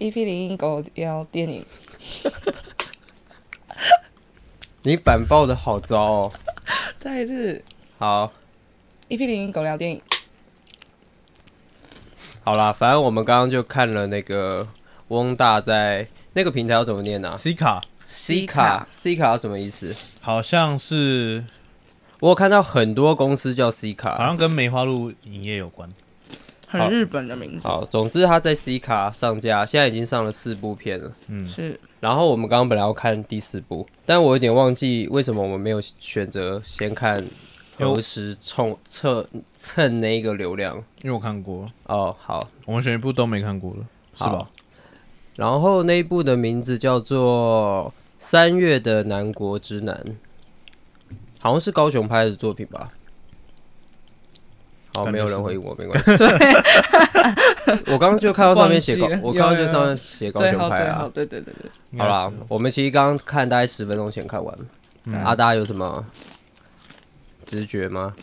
EP 零一狗聊电影，你板报的好糟哦。再一次好，EP 零一狗聊电影，好啦，反正我们刚刚就看了那个翁大在那个平台要怎么念啊 C 卡？C 卡，C 卡什么意思？好像是我有看到很多公司叫 C 卡好。像跟梅花鹿营业有关。好很日本的名字，好，总之他在 C 卡上架，现在已经上了四部片了。嗯，是然后我们刚刚本来要看第四部，但我有点忘记为什么我们没有选择先看何时冲测蹭那个流量。因为我看过，哦，好，我们选一部都没看过了，是吧？然后那一部的名字叫做《三月的南国之南》，好像是高雄拍的作品吧。好，没有人回应我，没关系。我刚刚就看到上面写高我刚刚就上面写高最雄拍啊。对对对对，好啦，我们其实刚刚看大概十分钟前看完，嗯。啊，大家有什么直觉吗？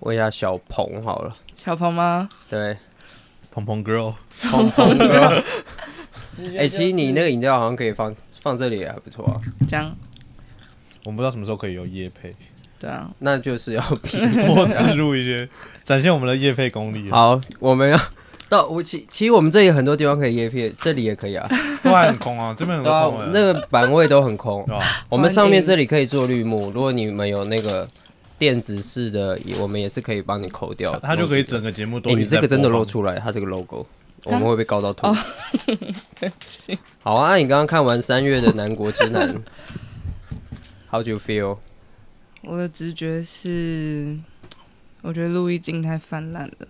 问一下小鹏好了，小鹏吗？对，鹏鹏 girl，鹏鹏哥，直觉哎，其实你那个个饮料好像可以放放这里也还不错啊，这样，我们不知道什么时候可以有夜配，对啊，那就是要比多植入一些，展现我们的夜配功力啊。好，我们要 到我其其实我们这里很多地方可以叶片，这里也可以啊，都还很空啊，这边很对啊多空，欸那个板位都很空对。吧？我们上面这里可以做绿幕，如果你们有那个电子式的，也我们也是可以帮你抠掉它。它就可以整个节目都哎、一直在你这个真的播放露出来，它这个 logo，我们会被告到吐。哦 好啊，那你刚刚看完三月的南国之南，How do you feel？我的直觉是，我觉得陆毅静太泛滥了，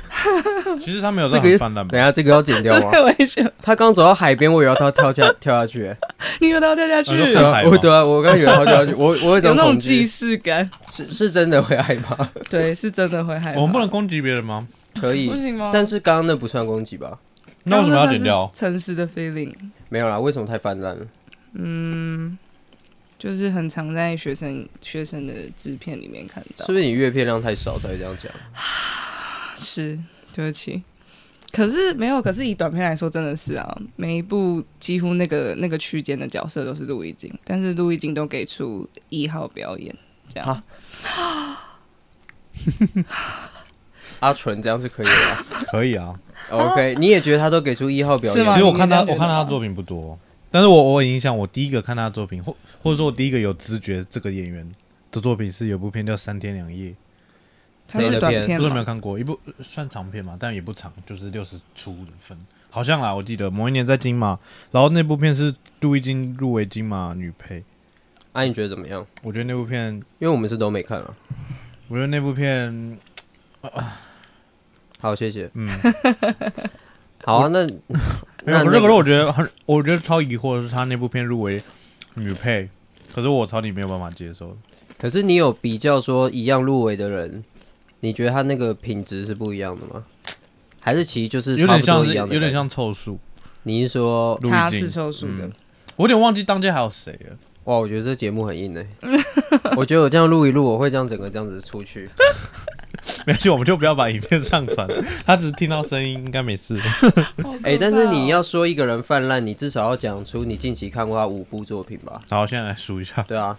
其实他没有这个泛滥吧等？下这个要剪掉吗？太危险，他刚走到海边，我以为他跳下跳下去、欸，你有到掉下去啊就对看海吗啊我对啊，我刚以为他跳下去，我我有一 有那种既，视感，是是真的会害怕，对，是真的会害怕。我们不能攻击别人吗？可以不，行吗？但是刚刚那不算攻击吧？那为什么要剪掉？诚实的 feeling，没有啦，为什么太泛滥了？嗯，就是很常在学生学生的制片里面看到是。不是你阅片量太少才会这样讲？是，对不起。可是没有，可是以短片来说，真的是啊，每一部几乎那个那个区间的角色都是陆毅静，但是陆毅静都给出一号表演，这样。啊 阿纯这样是可以的吧可以啊。？OK，你也觉得他都给出一号表演吗其实我看他，我看他的作品不多，但是我我有印象，我第一个看他的作品，或或者说我第一个有知觉这个演员的作品是有部片叫《三天两夜它是短片不知道没有？看过，一部呃算长片嘛，但也不长，就是六十出的分，好像啦，我记得某一年在金马，然后那部片是杜一金入围金马女配，啊，你觉得怎么样？我觉得那部片，因为我们是都没看啊。我觉得那部片，好，谢谢。嗯，好啊，那没那有，可是可是我觉得很，我觉得超疑惑的是他那部片入围女配，可是我超你没有办法接受。可是你有比较说一样入围的人，你觉得他那个品质是不一样的吗？还是其实就是有点像？有点。像凑数，你是说他是凑数的嗯，我有点忘记当届还有谁了。哇？我觉得这节目很硬哎、我觉得我这样录一录，我会这样整个这样子出去。没关系，我们就不要把影片上传，他只是听到声音，应该没事。哎、但是你要说一个人泛滥，你至少要讲出你近期看过他五部作品吧？好，现在来数一下，对啊，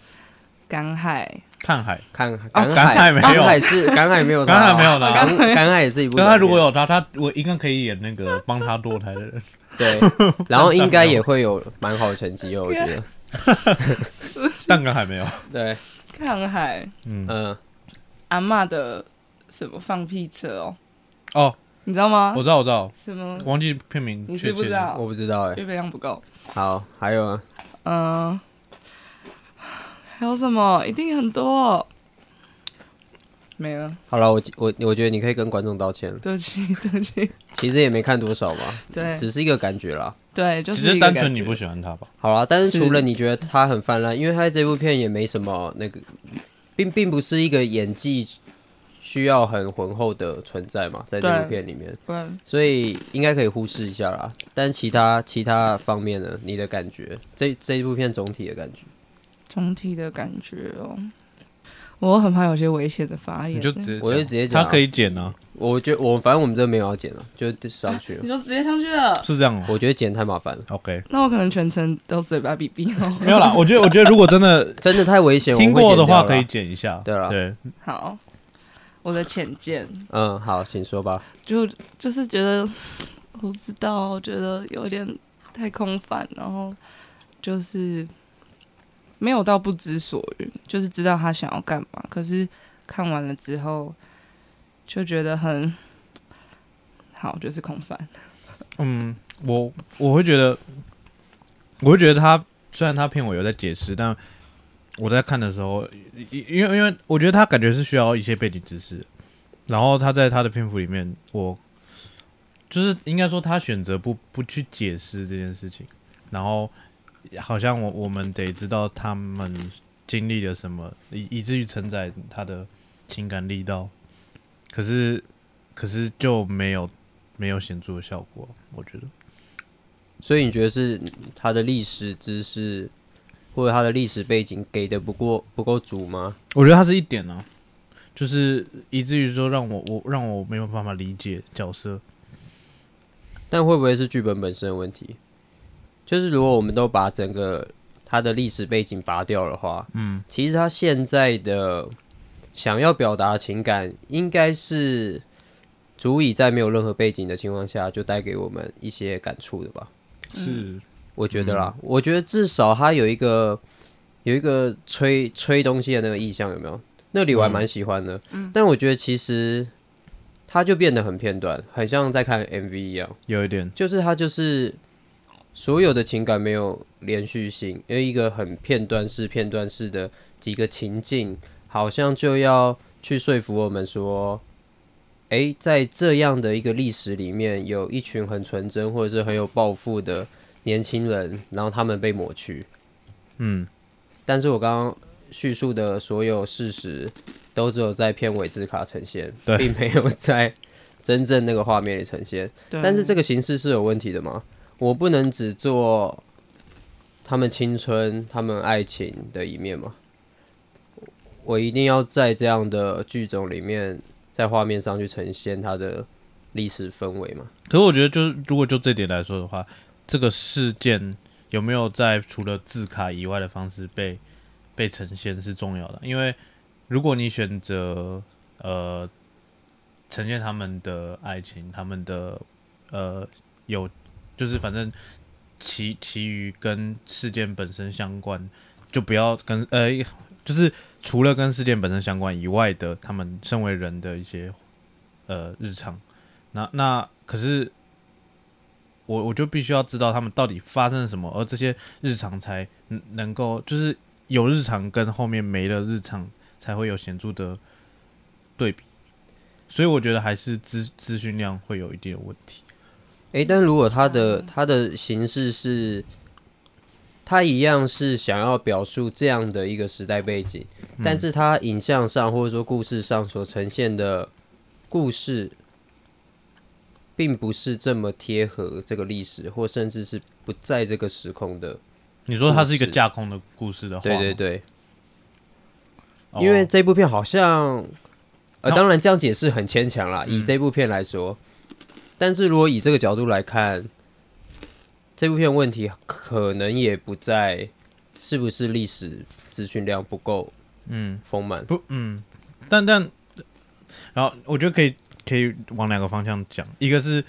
赶海，看海，看赶赶海。没有。赶海是赶海没有他赶海哦没有的赶赶海也是一部。但他如果有他，他我应该可以演那个帮他堕胎的人。对，然后应该也会有蛮好的成绩哦，我觉得。但赶海没有，对，看海，嗯，嗯，阿妈的什么放屁车哦，哦，你知道吗我？知道，我知道，什么？忘记片名你。知不知道？我不知道哎。阅片量不够。好，还有啊，嗯，还有什么？一定很多。没了，好了，我我我觉得你可以跟观众道歉了，对不起，对不起。其实也没看多少嘛，对只是一个感觉啦。对，就只是一个感觉是单纯你不喜欢他吧？好啦，但是是除了你觉得他很泛滥，因为他在这部片也没什么那个，并并不是一个演技需要很浑厚的存在嘛，在这部片里面，不然所以应该可以忽视一下啦。但其他其他方面呢，你的感觉，这这一部片总体的感觉，总体的感觉哦，我很怕有些危险的发言。你就直接，我就直接讲啊他可以剪啊，我觉得我反正我们这没有要剪了，就上去了。你就直接上去了。是这样哦。我觉得剪太麻烦了，OK，那我可能全程都嘴巴闭闭哦。没有啦。我觉得，我觉得如果真的 真的太危险。听过的话，可以。剪一下。对啦对，好，我的浅见嗯，好，请说吧。就就是觉得，我不知道，我觉得有点太空泛，然后就是没有到不知所云，就是知道他想要干嘛，可是看完了之后就觉得很好，就是空泛。嗯，我我会觉得，我会觉得他虽然他骗我有在解释，但我在看的时候，因因为因为我觉得他感觉是需要一些背景知识，然后他在他的篇幅里面，我就是应该说他选择不不去解释这件事情，然后好像我我们得知道他们经历了什么，以以至于承载他的情感力道，可是可是就没有没有显著的效果，我觉得。所以你觉得是他的历史知识或者他的历史背景给的不够不够足吗？我觉得他是一点呢、就是以至于说让我我让我没有办法理解角色。但会不会是剧本本身的问题？就是如果我们都把整个他的历史背景拔掉的话，嗯，其实他现在的想要表达的情感，应该是足以在没有任何背景的情况下，就带给我们一些感触的吧。是，我觉得啦，我觉得至少他有一个有一个吹吹东西的那个意象，有没有？那里我还蛮喜欢的。但我觉得其实它就变得很片段，很像在看 MV 一样，有一点，就是它就是所有的情感没有连续性，因为一个很片段式、片段式的几个情境，好像就要去说服我们说。诶，在这样的一个历史里面，有一群很纯真或者是很有抱负的年轻人，然后他们被抹去。嗯，但是我刚刚叙述的所有事实，都只有在片尾字卡呈现，并没有在真正那个画面里呈现。但是这个形式是有问题的吗？我不能只做他们青春、他们爱情的一面吗？我一定要在这样的剧种里面，在画面上去呈现它的历史氛围嘛？可是我觉得就是如果就这点来说的话，这个事件有没有在除了字卡以外的方式被被呈现是重要的，因为如果你选择呃呈现他们的爱情，他们的呃有就是反正其其余跟事件本身相关，就不要跟呃就是除了跟事件本身相关以外的，他们身为人的一些呃日常。那那可是我我就必须要知道他们到底发生了什么，而这些日常才能能够就是有日常跟后面没了日常才会有显著的对比。所以我觉得还是资资讯量会有一定的问题。诶，但如果它的它的形式是，它一样是想要表述这样的一个时代背景，但是它影像上或者说故事上所呈现的故事，并不是这么贴合这个历史，或甚至是不在这个时空的。你说它是一个架空的故事的话，对对对，哦因为这部片好像，呃，当然这样解释很牵强啦。以嗯这部片来说，但是如果以这个角度来看，这部片问题可能也不在是不是历史资讯量不够嗯丰满。不嗯，但但然后我觉得可以可以往两个方向讲，一个是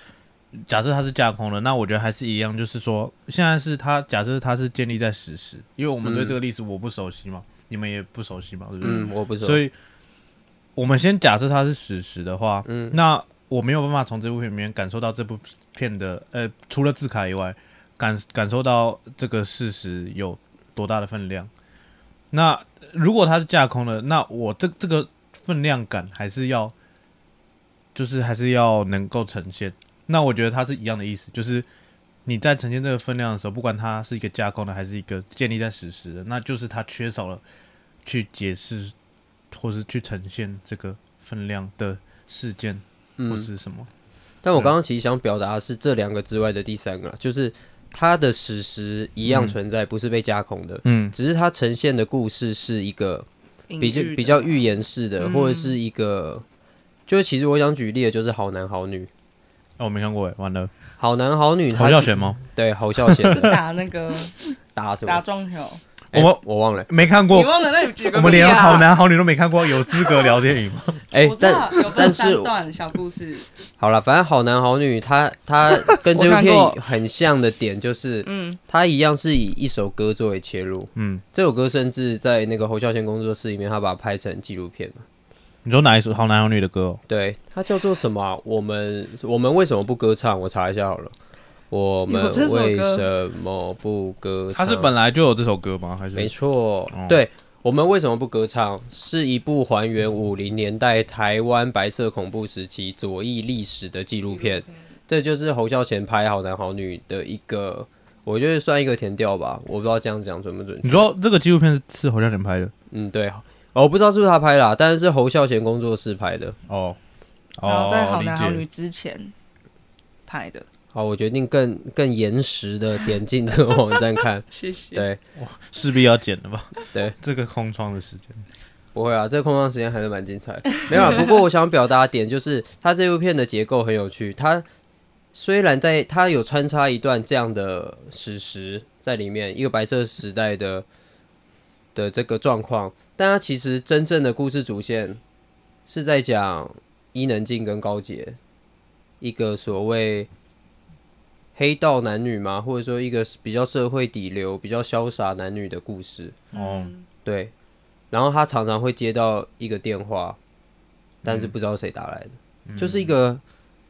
假设它是架空的，那我觉得还是一样，就是说现在是它假设它是建立在史实，因为我们对嗯这个历史我不熟悉嘛，你们也不熟悉嘛，对不对？嗯，我不熟。所以我们先假设它是史实的话，嗯那我没有办法从这部片里面感受到这部片的呃，除了字卡以外，感感受到这个事实有多大的分量。那如果它是架空的，那我这这个分量感还是要，就是还是要能够呈现。那我觉得它是一样的意思，就是你在呈现这个分量的时候，不管它是一个架空的还是一个建立在史实的，那就是它缺少了去解释或是去呈现这个分量的事件或嗯，是什么。但我刚刚其实想表达的是这两个之外的第三个，就是它的史实一样嗯。存在，不是被架空的，嗯。只是它呈现的故事是一个比较比较预言式的，嗯。或者是一个就是其实我想举例的就是好男好女，哦，我没看过哎，完了，好男好女，侯孝贤吗？对侯孝贤是打那个 打什么？打撞球，哎我我忘了，没看过你，忘了那几个？我们连好。男好女都没看过，有资格聊电影吗？哎、我知道但有分但是三段小故事，好了，反正好男好女，他 他跟这部片很像的点就是，嗯，他一样是以一首歌作为切入，嗯，这首歌甚至在那个侯孝贤工作室里面，他把它拍成纪录片嘛。你说哪一首好男好女的歌哦？对，它叫做什么啊、我们我们为什么不歌唱？我查一下好了。我们有这首歌为什么不歌唱？它是本来就有这首歌吗？还是没错，哦对。我们为什么不歌唱？是一部还原五零年代台湾白色恐怖时期左翼历史的纪录片。这就是侯孝贤拍《好男好女》的一个，我觉得算一个填调吧。我不知道这样讲准不准确。你说这个纪录片是是侯孝贤拍的？嗯，对，我不知道是不是他拍的啊、但是是侯孝贤工作室拍的。哦，然后在哦，理好男好女。之前拍的，好，我决定更更延时的点进这个网站看。谢谢。对，势必要剪的吧？对，这个空窗的时间，不会啊，这个空窗时间还是蛮精彩的。没有啊，不过我想表达的点就是，它这部片的结构很有趣。它虽然在它有穿插一段这样的史实在里面，一个白色时代的的这个状况，但他其实真正的故事主线是在讲伊能静跟高洁一个所谓黑道男女嘛，或者说一个比较社会底流、比较潇洒男女的故事。哦，对，然后他常常会接到一个电话，但是不知道谁打来的，就是一个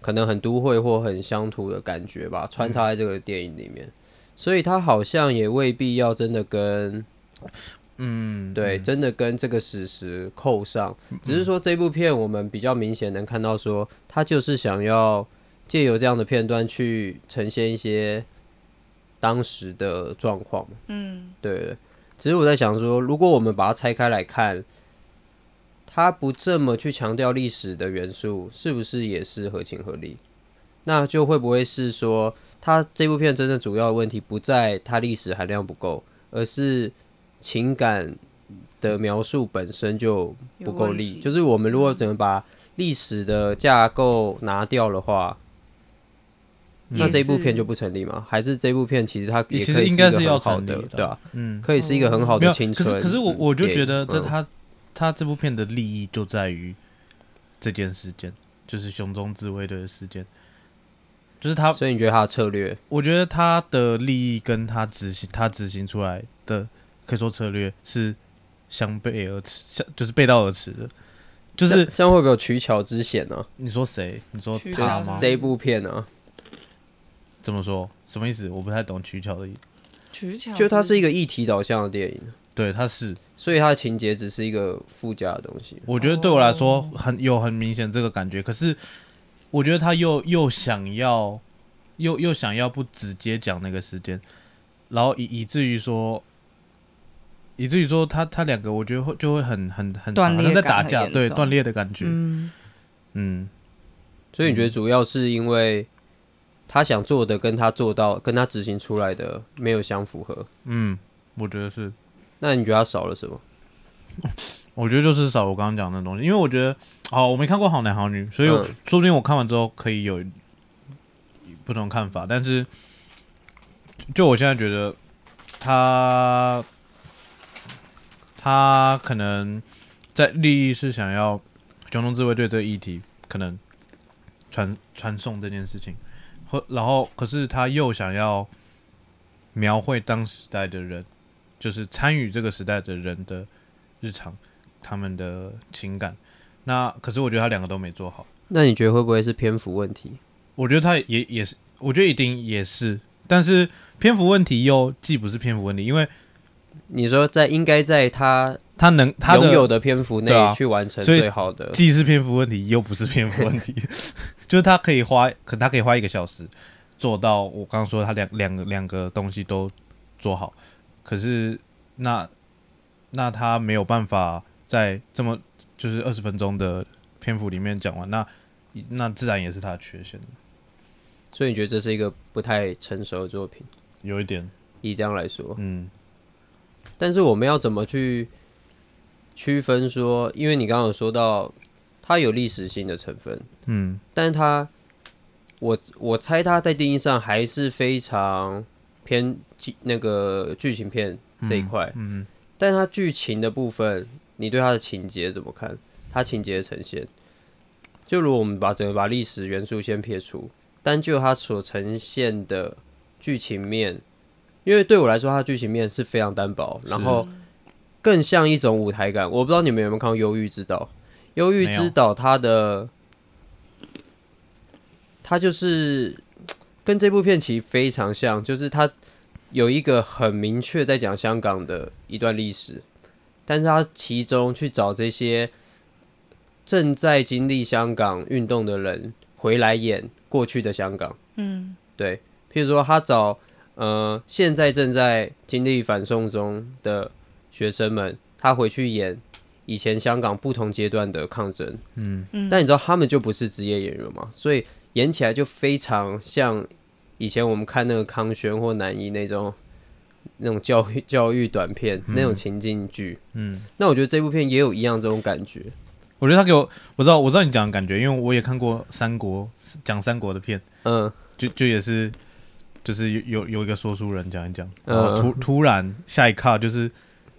可能很都会或很乡土的感觉吧，穿插在这个电影里面。所以他好像也未必要真的跟嗯，对，真的跟这个史实扣上，只是说这部片我们比较明显能看到说，他就是想要借由这样的片段去呈现一些当时的状况嘛。嗯，对对，只是我在想说，如果我们把它拆开来看，它不这么去强调历史的元素，是不是也是合情合理？那就会不会是说，它这部片真正主要的问题不在它历史含量不够，而是情感的描述本身就不够力？就是我们如果只能把历史的架构拿掉的话，那也这部片就不成立吗？还是这部片其实它也其实应该是要好成立的的对吧、嗯，可以是一个很好，的青春。可是可是我嗯我就觉得这嗯他他这部片的利益就在于这件事件，就是熊中自卫队的事件，就是他，所以你觉得他的策略我觉得他的利益跟他执行他执行出来的可以说策略是相背而驰，相就是背道而驰的，就是这这样会不会有取巧之嫌呢、你说谁？你说他吗？这一部片呢、怎么说？什么意思？我不太懂取巧的意思。取巧就它是一个个议题导向的电影，对，它是，所以它的情节只是一个附加的东西。我觉得对我来说哦很有很明显这个感觉，可是我觉得他又又想要又又想要不直接讲那个时间，然后以以至于说，以至于说他他两个我觉得会就会很很很好像断裂在打架，对断裂的感觉，嗯，嗯，所以你觉得主要是因为他想做的跟他做到跟他执行出来的没有相符合，嗯，我觉得是，那你觉得他少了什么？我觉得就是少我刚刚讲的东西，因为我觉得，好，我没看过《好男好女》，所以、嗯。说不定我看完之后可以有不同看法，但是就我现在觉得他他可能在利益是想要熊中自卫队这个议题，可能传传送这件事情，或然后可是他又想要描绘当时代的人，就是参与这个时代的人的日常，他们的情感。那可是我觉得他两个都没做好。那你觉得会不会是篇幅问题？我觉得他也也是，我觉得一定也是，但是篇幅问题又既不是篇幅问题，因为你说在应该在他他能他的拥有的篇幅内对啊去完成所以最好的，既是篇幅问题，又不是篇幅问题，就是他可以花，可他可以花一个小时做到我刚刚说他两两个两个东西都做好，可是那那他没有办法在这么就是二十分钟的篇幅里面讲完，那那自然也是他的缺陷，所以你觉得这是一个不太成熟的作品？有一点，以这样来说，嗯但是我们要怎么去区分说？因为你刚刚有说到，它有历史性的成分，嗯但是它，我我猜它在定义上还是非常偏剧那个剧情片这一块，嗯但是它剧情的部分，你对它的情节怎么看？它情节的呈现，就如果我们把整个把历史元素先撇除，单就它所呈现的剧情面，因为对我来说，它的剧情面是非常单薄，然后更像一种舞台感。我不知道你们有没有看过《忧郁之岛》？《忧郁之岛》它的它就是跟这部片其实非常像，就是它有一个很明确在讲香港的一段历史，但是它其中去找这些正在经历香港运动的人回来演过去的香港。嗯对，譬如说他找呃现在正在经历反送中的学生们，他回去演以前香港不同阶段的抗争，嗯嗯，但你知道他们就不是职业演员嘛，所以演起来就非常像以前我们看那个康轩或南一那种那种教育教育短片、那种情境剧。嗯，那我觉得这部片也有一样这种感觉。我觉得他给我，我知道我知道你讲的感觉，因为我也看过三国讲三国的片，嗯，就就也是就是有有有一个说书人讲一讲，嗯然后突突然下一卡就是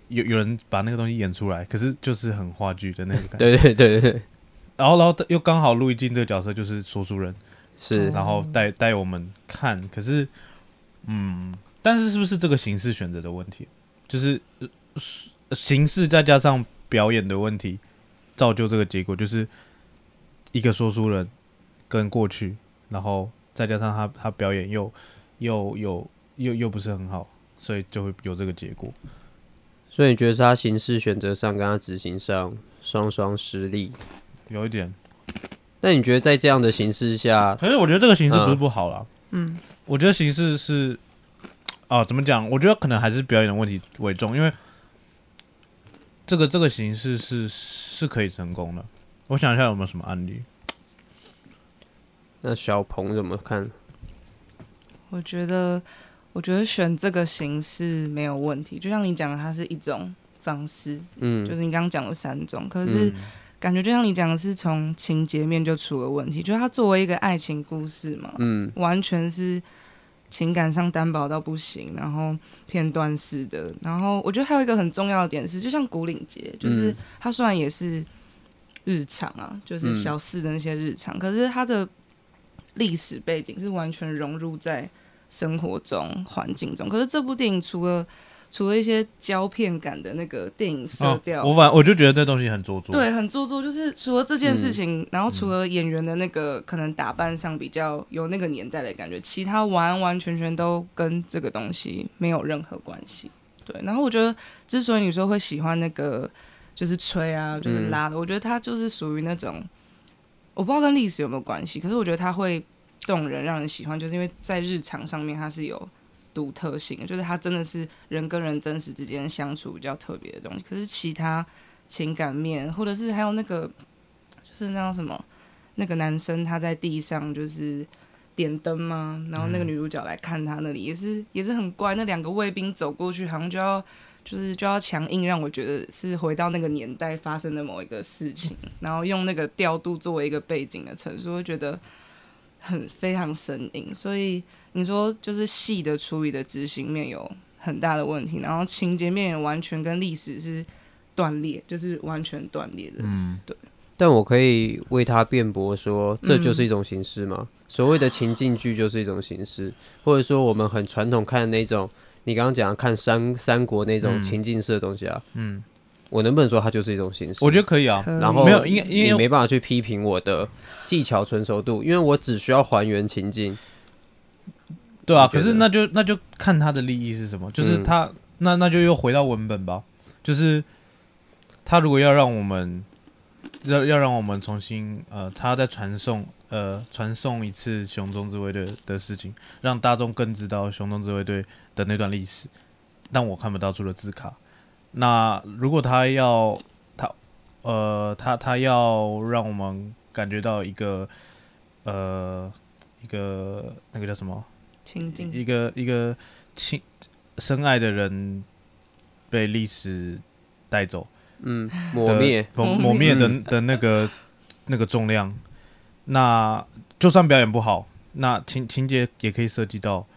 有有人把那个东西演出来，可是就是很话剧的那种感觉。对对对对对，然后然后又刚好陆一静这个角色就是说书人，是然后带带我们看，可是嗯，但是是不是这个形式选择的问题？就是、呃形式再加上表演的问题，造就这个结果，就是一个说书人跟过去，然后再加上他他表演又又又又又不是很好，所以就会有这个结果。所以你觉得是他形式选择上跟他执行上双双失利？有一点，那你觉得在这样的形式下，可是我觉得这个形式不是不好啦。嗯我觉得形式是，啊，怎么讲？我觉得可能还是表演的问题为重，因为这个这个形式是是可以成功的。我想一下有没有什么案例？那小鹏怎么看？我觉得，我觉得选这个形式没有问题，就像你讲的，它是一种方式，嗯，就是你刚刚讲的三种，可是嗯。感觉就像你讲的是从情节面就出了问题，就是它作为一个爱情故事嘛，嗯。完全是情感上单薄到不行，然后片段式的，然后我觉得还有一个很重要的点是，就像古岭节，就是嗯。它虽然也是日常啊，就是嗯。小四的那些日常，可是它的历史背景是完全融入在生活中环境中。可是这部电影除了除了一些胶片感的那个电影色哦调，我反我就觉得这东西很做作。对，很做作。就是除了这件嗯事情，然后除了演员的那个可能打扮上比较有那个年代的感觉，其他完完全全都跟这个东西没有任何关系。对，然后我觉得之所以你说会喜欢那个就是吹啊，就是拉的，我觉得它就是属于那种我不知道跟历史有没有关系，可是我觉得它会动人，让人喜欢，就是因为在日常上面它是有独特性的，就是它真的是人跟人真实之间相处比较特别的东西。可是其他情感面，或者是还有那个就是那叫什么，那个男生他在地上就是点灯吗？然后那个女主角来看他那里也是也是很怪，那两个卫兵走过去好像就要。就是就要强硬让我觉得是回到那个年代发生的某一个事情，然后用那个调度作为一个背景的陈述，会觉得很非常生硬。所以你说就是戏的处理的执行面有很大的问题，然后情节面也完全跟历史是断裂，就是完全断裂的。嗯，对但我可以为他辩驳说，这就是一种形式吗？所谓的情境剧就是一种形式，或者说我们很传统看的那种，你刚刚讲看三三国那种嗯情境式的东西啊，嗯，我能不能说它就是一种形式？我觉得可以啊。然后没有因为因为你没办法去批评我的技巧纯熟度，因为我只需要还原情境。对啊，可是那就那就看他的利益是什么，就是嗯他、那那就又回到文本吧，就是他如果要让我们要要让我们重新呃，他再传送呃传送一次熊中自卫队的事情，让大众更知道熊中自卫队的那段历史，但我看不到除了字卡。那如果他要他呃他他要让我们感觉到一个呃一个那个叫什么？一个一个亲深爱的人被历史带走嗯，磨灭。的磨磨磨灭的嗯的那个 那个重量，那就算表演不好，那情情节也可以涉及到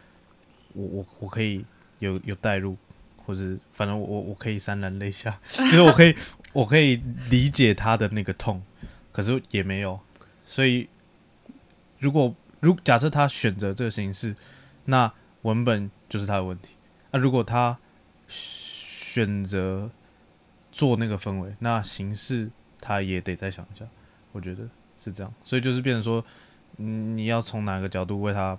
我我我可以有有代入，或者反正我我可以潸然泪下，就是我可以我可以理解他的那个痛，可是也没有，所以如果如假设他选择这个形式，那文本就是他的问题。那如果他选择做那个氛围，那形式他也得再想一下。我觉得是这样，所以就是变成说，嗯，你要从哪个角度为他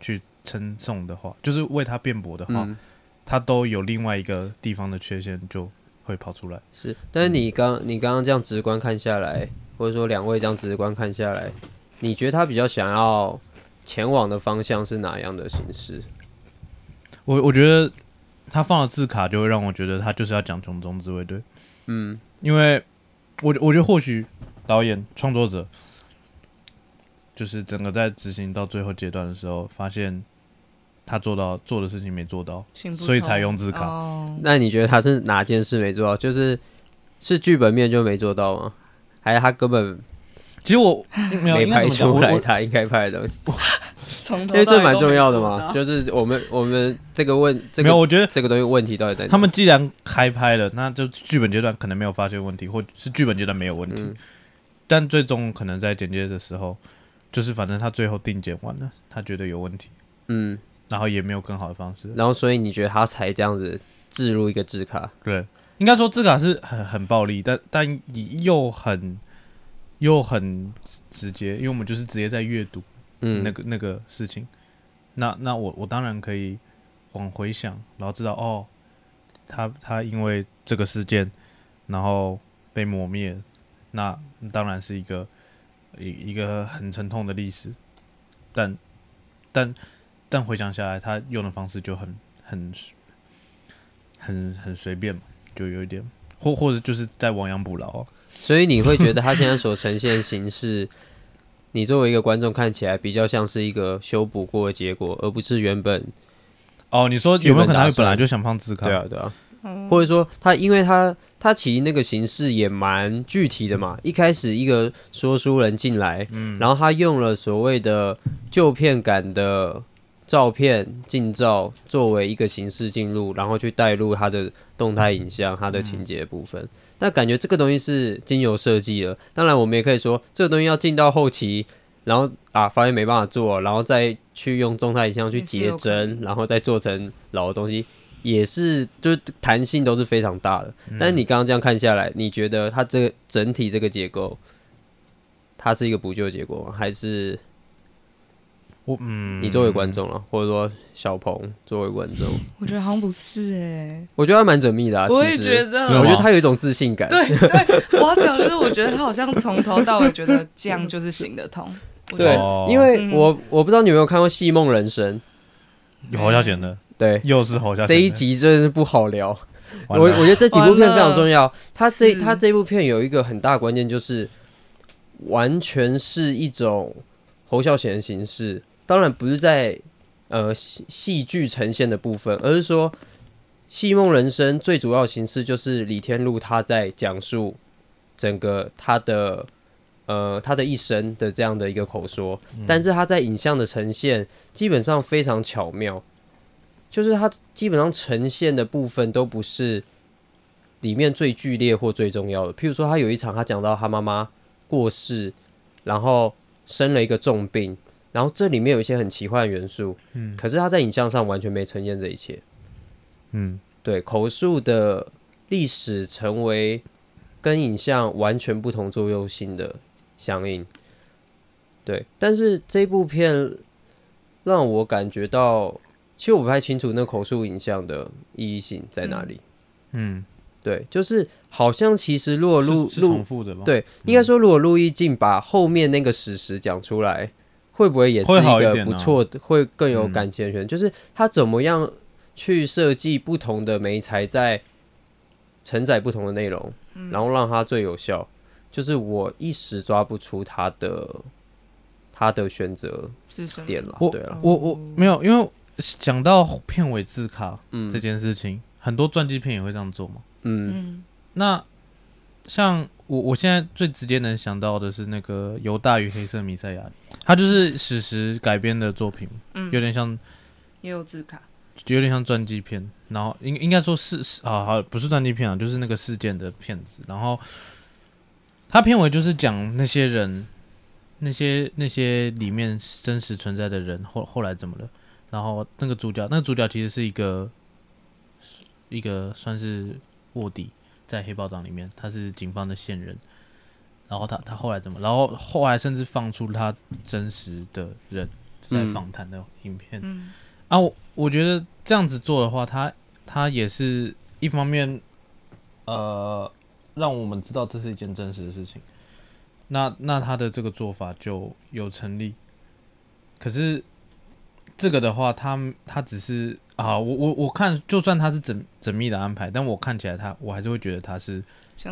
去称颂的话，就是为他辩驳的话，嗯，他都有另外一个地方的缺陷就会跑出来。是。但是你刚你刚刚这样直观看下来，或者说两位这样直观看下来，你觉得他比较想要前往的方向是哪样的形式？我我觉得他放了字卡，就会让我觉得他就是要讲穷中自卫队，嗯因为我我觉得或许导演创作者就是整个在执行到最后阶段的时候，发现他做到做的事情没做到，所以才用字卡。哦那你觉得他是哪件事没做到？就是是剧本面就没做到吗？还是他根本其实我没有拍出来他应该拍的东西？因为这蛮重要的嘛，就是我们我们这个问这个没有，我觉得这个东西问题到底在哪？他们既然开拍了，那就剧本阶段可能没有发现问题，或是剧本阶段没有问题，嗯但最终可能在剪接的时候，就是反正他最后定剪完了，他觉得有问题，嗯，然后也没有更好的方式。然后所以你觉得他才这样子置入一个字卡？对，应该说字卡是很很暴力，但但又很又很直接，因为我们就是直接在阅读嗯，那个、那个事情。那那我我当然可以往回想，然后知道哦，他他因为这个事件，然后被磨灭，那当然是一个一一个很沉痛的历史。但但但回想下来，他用的方式就很很很很随便嘛，就有一点，或或者就是在亡羊补牢啊、所以你会觉得他现在所呈现的形式，你作为一个观众看起来比较像是一个修补过的结果，而不是原本哦，你说有没有可能他本来就想放自卡？对啊对啊，嗯。或者说他因为他他其实那个形式也蛮具体的嘛，一开始一个说书人进来，嗯，然后他用了所谓的旧片感的照片近照作为一个形式进入，然后去带入它的动态影像、它的情节部分。那感觉这个东西是经由设计的，当然我们也可以说这个东西要进到后期，然后啊发现没办法做，然后再去用动态影像去截真，然后再做成老的东西。也是，就是弹性都是非常大的。但是你刚刚这样看下来，你觉得它这个整体这个结构，它是一个补救结果吗？还是我嗯，你作为观众了，或者说小鹏作为观众，我觉得好像不是哎，我觉得他蛮缜密的啊。我也其实觉得，我觉得他有一种自信感。对对，我要讲就是，我觉得他好像从头到尾觉得这样就是行得通。对哦，因为嗯。我我不知道你有没有看过《戏梦人生》，有侯孝贤的，对。又是侯孝贤的。这一，集真的是不好聊。我我觉得这几部片非常重要。他这是他这部片有一个很大的关键，就是完全是一种侯孝贤的形式，当然不是在呃戏戏剧呈现的部分，而是说《戏梦人生》最主要形式就是李天禄他在讲述整个他的呃他的一生的这样的一个口说，但是他在影像的呈现基本上非常巧妙，就是他基本上呈现的部分都不是里面最剧烈或最重要的。譬如说，他有一场他讲到他妈妈过世，然后生了一个重病，然后这里面有一些很奇幻的元素，嗯可是他在影像上完全没呈现这一切。嗯对，口述的历史成为跟影像完全不同作用性的相应。对，但是这部片让我感觉到，其实我不太清楚那口述影像的意义性在哪里。嗯，对，就是好像其实如果录是是录重复的吗？，对，应该说如果陆毅静把后面那个史实讲出来，会不会也是一个不错的，会更有嗯感情的选择？就是他怎么样去设计不同的媒材在承载不同的内容，嗯然后让它最有效。就是我一时抓不出他的他的选择是什么？点了。我对了，我我没有，因为讲到片尾字卡这嗯件事情，很多传记片也会这样做嘛。嗯嗯那像我我现在最直接能想到的是那个《犹大与黑色弥赛亚》，它就是史实改编的作品，嗯有点像也有字卡，有点像传记片，然后应应该说是是啊，好不是传记片啊，就是那个事件的片子。然后它片尾就是讲那些人，那些那些里面真实存在的人后后来怎么了。然后那个主角，那个主角其实是一个一个算是卧底，在黑豹党里面，他是警方的线人。然后他他后来怎么？然后后来甚至放出他真实的人在嗯访谈的影片。嗯啊，我我觉得这样子做的话，他他也是一方面，呃，让我们知道这是一件真实的事情。那那他的这个做法就有成立。可是这个的话，他他只是啊，我我我看，就算他是缜缜密的安排，但我看起来他，我还是会觉得他是，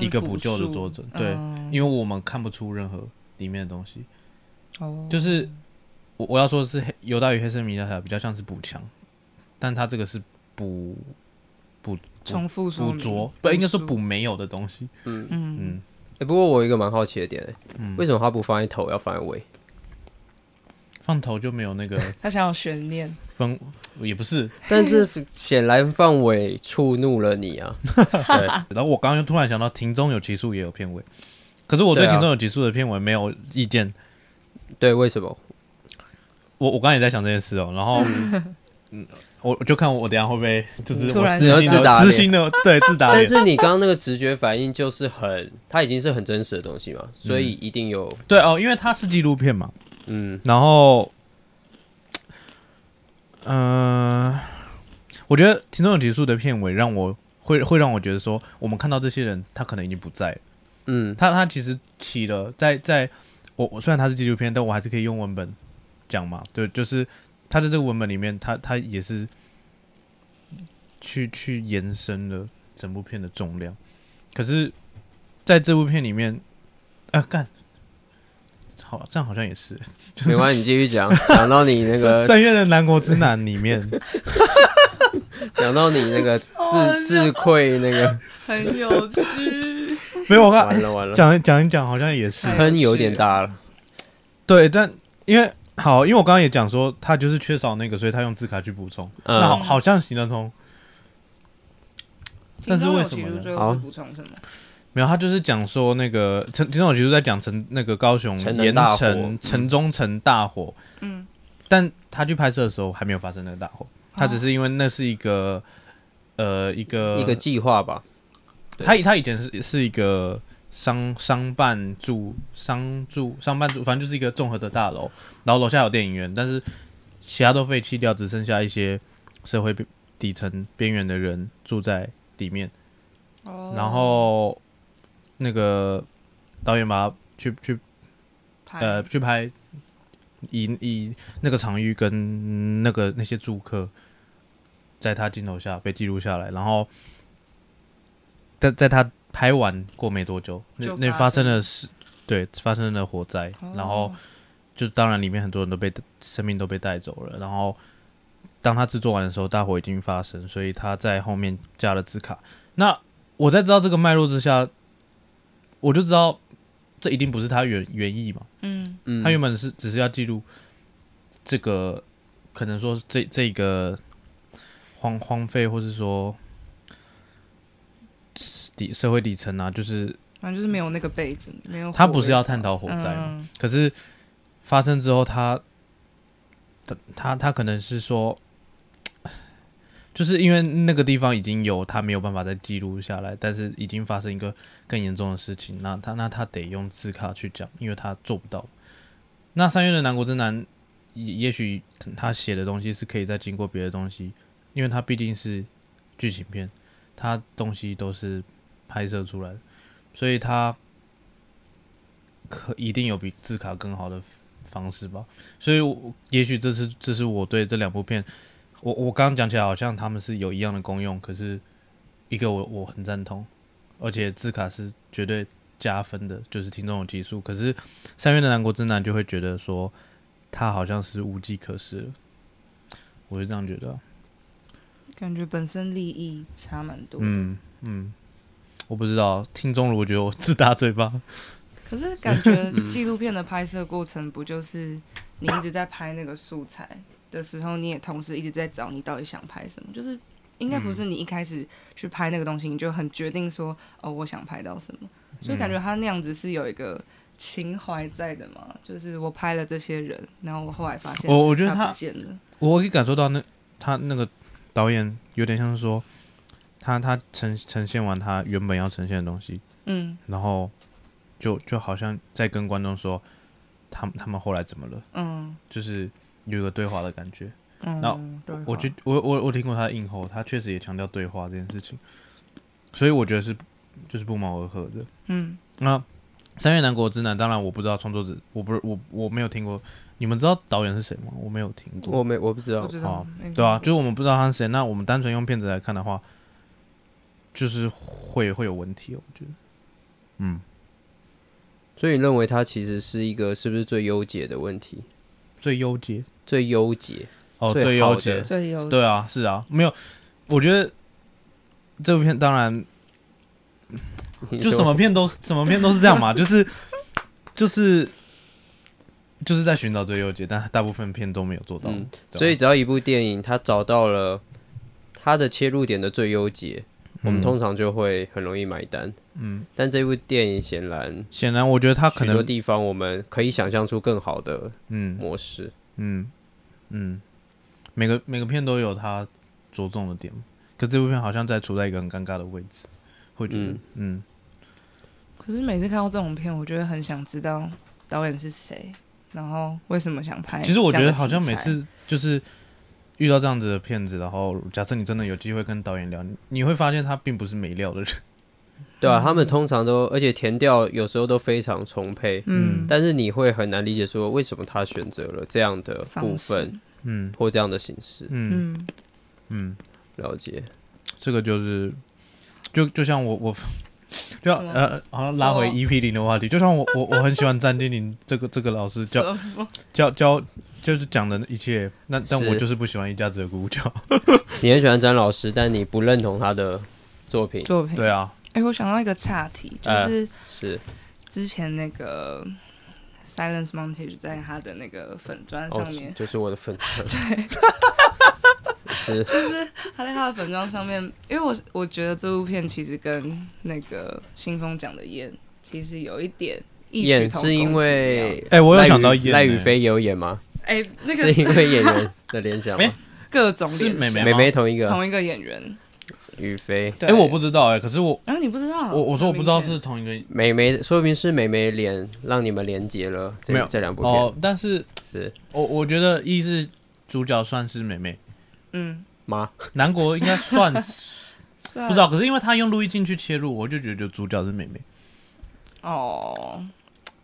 一个补救的作者对嗯因为我们看不出任何里面的东西。哦就是我我要说的是黑犹大与黑色弥赛亚比较像是补强，但他这个是补补重复补拙，不应该说补没有的东西。嗯，嗯嗯欸不过我有一个蛮好奇的点、欸，嗯，为什么他不放在头，要放在尾？放头就没有那个 他想要悬念，分，也不是。但是显然放尾触怒了你啊！对，然后我刚刚就突然想到，庭中有奇数也有片尾，可是我对对啊庭中有奇数的片尾没有意见。对，为什么？我我刚刚也在想这件事哦，然后 嗯，我我就看我等一下会不会就是突然我私心自打脸私心的对自打但脸。是你刚刚那个直觉反应就是很，它已经是很真实的东西嘛，所以一定有，对哦，因为它是纪录片嘛，嗯，然后，嗯、我觉得《听众有提速》的片尾让我会会让我觉得说，我们看到这些人，他可能已经不在了。嗯，他他其实起了在在我我虽然他是纪录片，但我还是可以用文本讲嘛。对，就是他在这个文本里面，他他也是去去延伸了整部片的重量。可是在这部片里面，啊干，好这样好像也是。没关系，你继续讲，讲到你那个，三月的南国之南里面，讲到你那个哦自自愧那个，很有趣。没有我看完了完了，讲讲一讲，好像也是太喷有点大了，对，但因为好，因为我刚刚也讲说，他就是缺少那个，所以他用字卡去补充，嗯那好好像行得通。但是为什么呢好最后是补充什么？没有，他就是讲说那个陈陈总其实在讲陈那个高雄盐城城中城大火，嗯，但他去拍摄的时候还没有发生那个大火，他只是因为那是一个呃一个一个计划吧，对。他他以前是是一个商商办住商住商办住，反正就是一个综合的大楼，然后楼下有电影院，但是其他都废弃掉，只剩下一些社会底层边缘的人住在里面。哦。然后那个导演把他去去呃去拍，以以那个场域跟那个那些住客，在他镜头下被记录下来，然后在在他拍完过没多久，那那发发生生了事，对，发生了火灾，然后哦就当然里面很多人都被生命都被带走了，然后当他制作完的时候，大火已经发生，所以他在后面加了字卡。那我在知道这个脉络之下，我就知道这一定不是他原原意嘛，嗯。嗯，他原本是只是要记录这个，可能说是这这个荒荒废，或是说底社会底层啊，就是反正就是没有那个背景，没有。他不是要探讨火灾嘛。嗯。可是发生之后他，他他他可能是说，就是因为那个地方已经有他没有办法再记录下来，但是已经发生一个更严重的事情，那他那他得用字卡去讲，因为他做不到。那三月的南国之南，也也许他写的东西是可以再经过别的东西，因为他毕竟是剧情片，他东西都是拍摄出来的，所以他可一定有比字卡更好的方式吧。所以，也许这是这是我对这两部片，我我刚刚讲起来好像他们是有一样的功用，可是一个我我很赞同，而且字卡是绝对加分的，就是听众的技术。可是三月的南国之南就会觉得说，他好像是无计可施了，我是这样觉得啊。感觉本身利益差蛮多的。嗯嗯，我不知道听众如果觉得我自打嘴巴，可是感觉纪录片的拍摄过程不就是你一直在拍那个素材的时候，你也同时一直在找你到底想拍什么，就是应该不是你一开始去拍那个东西，你就很决定说哦，我想拍到什么，所以感觉他那样子是有一个情怀在的嘛，就是我拍了这些人，然后我后来发现我我觉得他他不见了，我可以感受到那他那个导演有点像是说，他他呈呈现完他原本要呈现的东西，嗯。然后就就好像在跟观众说，他们他们后来怎么了，嗯。就是有一个对话的感觉。嗯，然后我觉我我我听过他的映后，他确实也强调对话这件事情，所以我觉得是就是不谋而合的。嗯那《三月南国之南》，当然我不知道创作者，我不是我我没有听过，你们知道导演是谁吗？我没有听过。我没我不知道不，知道哦，对啊，就是我们不知道他是谁，那我们单纯用片子来看的话，就是会会有问题，我觉得。嗯，所以你认为它其实是一个是不是最优解的问题？最优解最优解，哦，最优解，最优对啊，是啊，没有，我觉得这部片当然就什么片都是什么片都是这样嘛，就是就是就是在寻找最优解，但大部分片都没有做到，所以只要一部电影它找到了它的切入点的最优解，我们嗯通常就会很容易买单。嗯，但这部电影显然显然我觉得它可许多地方我们可以想象出更好的嗯模式。嗯嗯，每个每个片都有它着重的点，可这部片好像在处在一个很尴尬的位置，会觉得嗯嗯可是每次看到这种片，我就会很想知道导演是谁，然后为什么想拍。其实我觉得好像每，次就是遇到这样子的骗子，然后假设你真的有机会跟导演聊，你你会发现他并不是没料的人。对啊，他们通常都，而且填调有时候都非常充沛，嗯，但是你会很难理解说为什么他选择了这样的部分嗯。或这样的形式。嗯。嗯。嗯，了解，这个就是就就像我我就像什么？呃，好像拉回 EP 零的话题，就像我我我很喜欢詹金林这个这个老师教教教就是讲的一切，那但我就是不喜欢一家子的咕咕叫。你很喜欢詹老师，但你不认同他的作品，作品？对啊，哎、我想到一个岔题，就呃是是。之前那个 Silence Montage 在他的那个粉砖哦上面，，就是我的粉砖。对，是他在他的粉妆上面，因为我我觉得这部片其实跟那个新风讲的演其实有一点异曲演同是因为哎我有想到演赖宇欸飞也有演吗？妙哎、那个是个因为演员的联想 吗？各种是联想妹妹妹妹同一个同一个演员，宇飞，对，哎、我不知道哎、可是我然后你不知道，我我说我不知道很明是同一个美眉，说明是美眉脸让你们连接了这没有这两部片，哦，但是是我我觉得一是主角算是美妹，嗯，吗？南国应该算不知道，可是因为他用录音进去切入，我就觉得主角是妹妹，哦，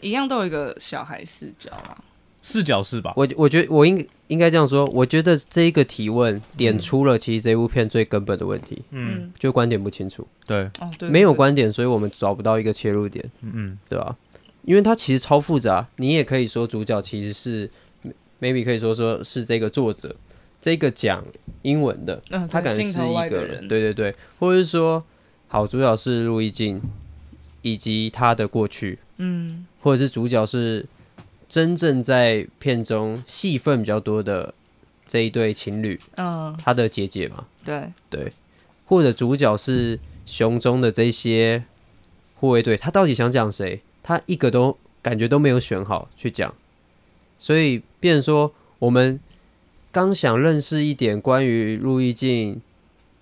一样都有一个小孩视角啦。视角是吧？我我觉得我应应该这样说，我觉得这一个提问点出了其实这部片最根本的问题，嗯，就观点不清楚，对，哦，对，没有对观点，所以我们找不到一个切入点，嗯嗯。对吧？因为它其实超复杂，你也可以说主角其实是 maybe 可以说说是这个作者，这个讲英文的，嗯，他可能是一个的人，对对对，或者是说，好，主角是陆一静，以及他的过去，嗯。或者是主角是真正在片中戏份比较多的这一对情侣，嗯，他的姐姐嘛，对，对，或者主角是熊中的这些护卫队，他到底想讲谁？他一个都感觉都没有选好去讲，所以变成说我们刚想认识一点关于陆毅静，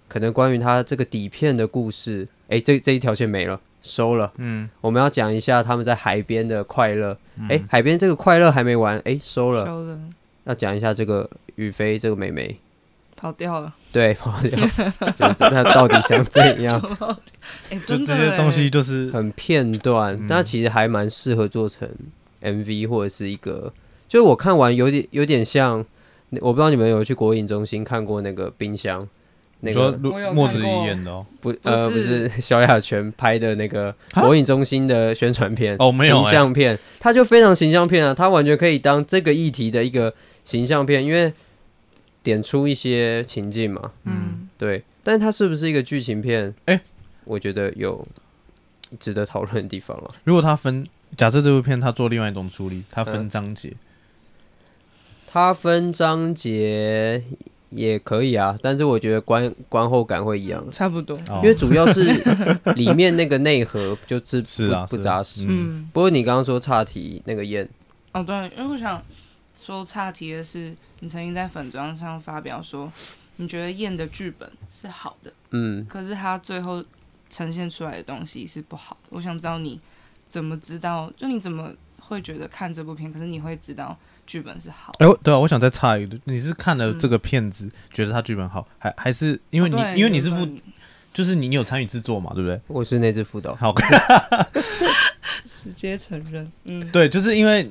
可能关于他这个底片的故事，哎，这这一条线没了，收了。嗯，我们要讲一下他们在海边的快乐，诶，海边这个快乐还没完，哎，收了。收了，要讲一下这个雨飞这个妹妹，跑掉了。对，跑掉，就是他到底想怎样？哎，就这些东西就是很片段嗯，但其实还蛮适合做成 MV 或者是一个，就是我看完有点有点像，我不知道你们有去国影中心看过那个冰箱，那个莫子看过仪演的哦，不呃不是是萧亚全拍的那个啊国影中心的宣传片哦没有形象片，它就非常形象片啊，它完全可以当这个议题的一个形象片，因为点出一些情境嘛，嗯，对，但是它是不是一个剧情片？诶我觉得有值得讨论的地方了。如果他分，假设这部片他做另外一种处理，他分嗯章节，它分章节也可以啊，但是我觉得观观后感会一样，差不多。哦因为主要是里面那个内核就 是是啊是啊不不扎实。嗯嗯，不过你刚刚说岔题那个燕，哦对，因为我想说岔题的是，你曾经在粉砖上发表说，你觉得燕的剧本是好的，嗯，可是他最后呈现出来的东西是不好的。我想知道你怎么知道，就你怎么会觉得看这部片，可是你会知道剧本是好的。哎、我对啊，我想再插一个，你是看了这个片子，觉得他剧本好，还还是因为你、哦因为你是副，就是你有参与制作嘛，对不对？我是那只副导。好，直接承认，嗯，对，就是因为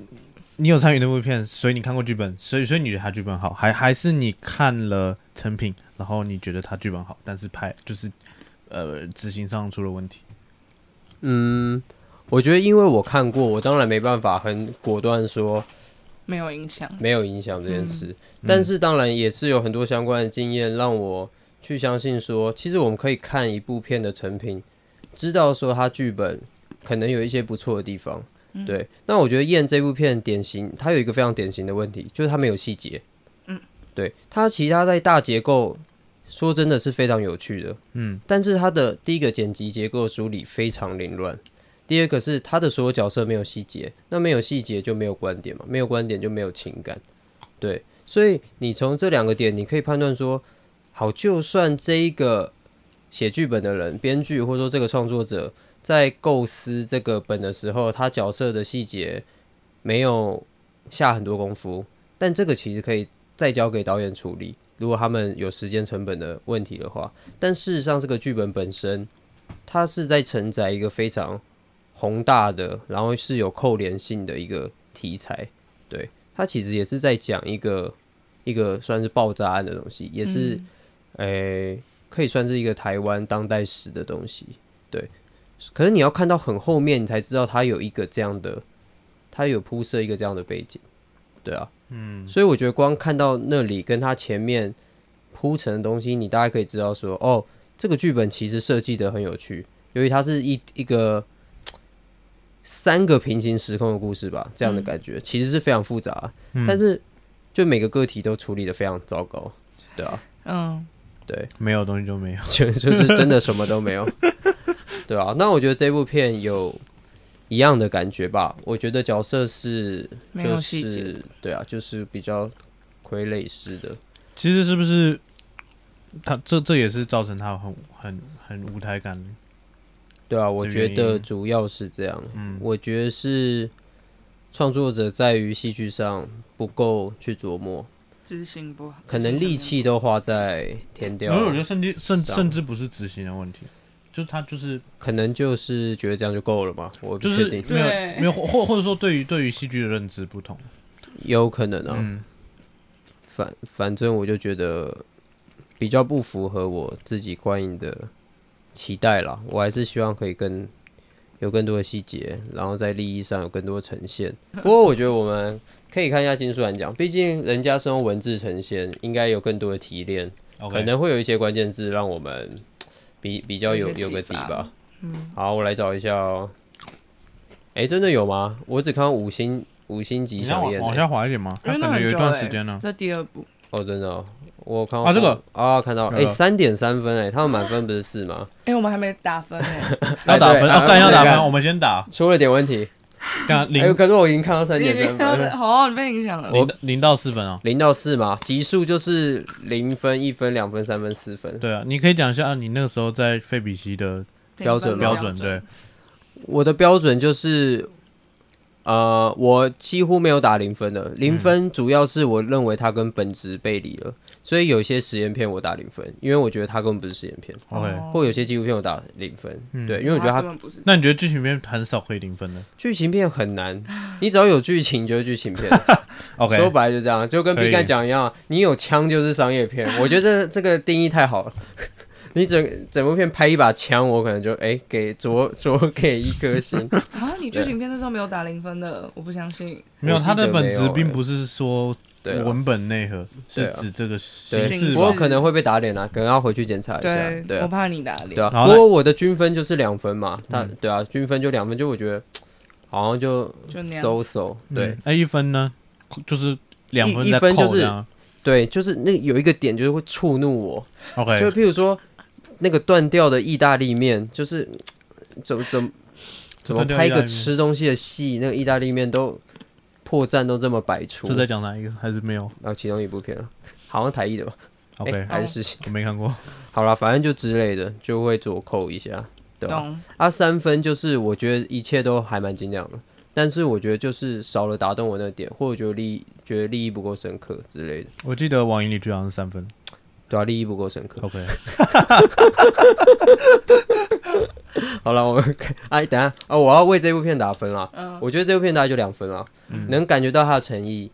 你有参与那部片，所以你看过剧本，所以所以你觉得他剧本好，还还是你看了成品，然后你觉得他剧本好，但是拍就是呃执行上出了问题。嗯，我觉得因为我看过，我当然没办法很果断说没有影响。没有影响这件事，嗯。但是当然也是有很多相关的经验让我去相信说，其实我们可以看一部片的成品，知道说它剧本可能有一些不错的地方。嗯。对，那我觉得《燕》这部片典型，它有一个非常典型的问题，就是它没有细节。嗯，对，它其他在大结构，说真的是非常有趣的，嗯。但是它的第一个剪辑结构梳理非常凌乱，第二个是他的所有角色没有细节，那没有细节就没有观点嘛，没有观点就没有情感，对，所以你从这两个点，你可以判断说，好，就算这一个写剧本的人、编剧或者说这个创作者在构思这个本的时候，他角色的细节没有下很多功夫，但这个其实可以再交给导演处理。如果他们有时间成本的问题的话，但事实上，这个剧本本身，它是在承载一个非常宏大的，然后是有扣连性的一个题材。对，它其实也是在讲一个一个算是爆炸案的东西，也是嗯诶、可以算是一个台湾当代史的东西。对，可是你要看到很后面，你才知道它有一个这样的，它有铺设一个这样的背景。对啊，嗯所以我觉得光看到那里跟它前面铺陈的东西，你大概可以知道说，哦，这个剧本其实设计的很有趣，由于它是一一个三个平行时空的故事吧，这样的感觉、其实是非常复杂，嗯。但是就每个个体都处理的非常糟糕，对啊，嗯，对，没有东西就没有。就 就是真的什么都没有，对啊，那我觉得这部片有一样的感觉吧，我觉得角色是就是对啊，就是比较傀儡式的。其实是不是他这这也是造成他很很很舞台感？对啊，我的觉得主要是这样。嗯，我觉得是创作者在于戏剧上不够去琢磨，执行不好，可能力气都花在填因掉为我觉得甚至甚上甚至不是执行的问题，就是他就是可能就是觉得这样就够了吧，我不就是，没有对没有或或者说对于对于戏剧的认知不同。有可能啊。嗯反反正我就觉得比较不符合我自己观影的期待啦。我还是希望可以跟有更多的细节，然后在利益上有更多的呈现。不过我觉得我们可以看一下金书兰奖，毕竟人家是用文字呈现，应该有更多的提炼可能会有一些关键字让我们比比较有有有个底吧。嗯，好，我来找一下哦。哎、真的有吗？我只看到五星五星级你要响宴、欸。往往下滑一点吗？因为那他可能有一段时间呢。这第二部，哦，真的、哦，我看到啊这个？啊，看到，哎、这个三点三分、哎，他们满分不是四吗？哎、我们还没打分 呢、要打分，啊，干要打分，我们先打，出了点问题，哎、干零可是我已经看到三点经三分，好，你被影响了。零零到四分啊。零到四嘛，级数就是零分、一分、两分、三分、四分。对啊，你可以讲一下你那个时候在费比西的标准标准，对，我的标准就是，呃，我几乎没有打零分的，零分主要是我认为它跟本质背离了，所以有些实验片我打零分，因为我觉得它根本不是实验片，OK 哦或有些纪录片我打零分，嗯对，因为我觉得它。那你觉得剧情片很少可以零分的剧情片很难，你只要有剧情就是剧情片。OK，说白了就这样，就跟可以 B 站讲一样，你有枪就是商业片。我觉得这这个定义太好了。你整整部片拍一把枪，我可能就哎、给左 左给一颗星。啊，你剧情片那时候没有打零分的，我不相信。没有，它的本质并不是说文本内核是指这个对形式形式吧？我可能会被打脸啊，可能要回去检查一下。对，我怕你打脸。对啊。不过我的均分就是两分嘛，他嗯对啊，均分就两分，就我觉得好像就就那样。对嗯，那一分呢，就是两分一分就是。对，就是那有一个点就是会触怒我，就 OK，就譬如说那个断掉的意大利面，就是怎么怎么怎么拍一个吃东西的戏，那个意大利面都破绽都这么百出，是在讲哪一个？还是没有然后其中一部片啊，好像台译的吧？哎？OK，还是。我没看过。好了，反正就之类的，就会左扣一下，对吧？懂，啊，三分就是我觉得一切都还蛮精良的，但是我觉得就是少了打动我那个点，或者觉得利益觉得利益不够深刻之类的，我记得网银里居好像是三分。对啊，利益不够深刻。OK，好了，我们看哎，等下啊，我要为这部片打分了。嗯，我觉得这部片大概就两分了，嗯能感觉到他的诚意，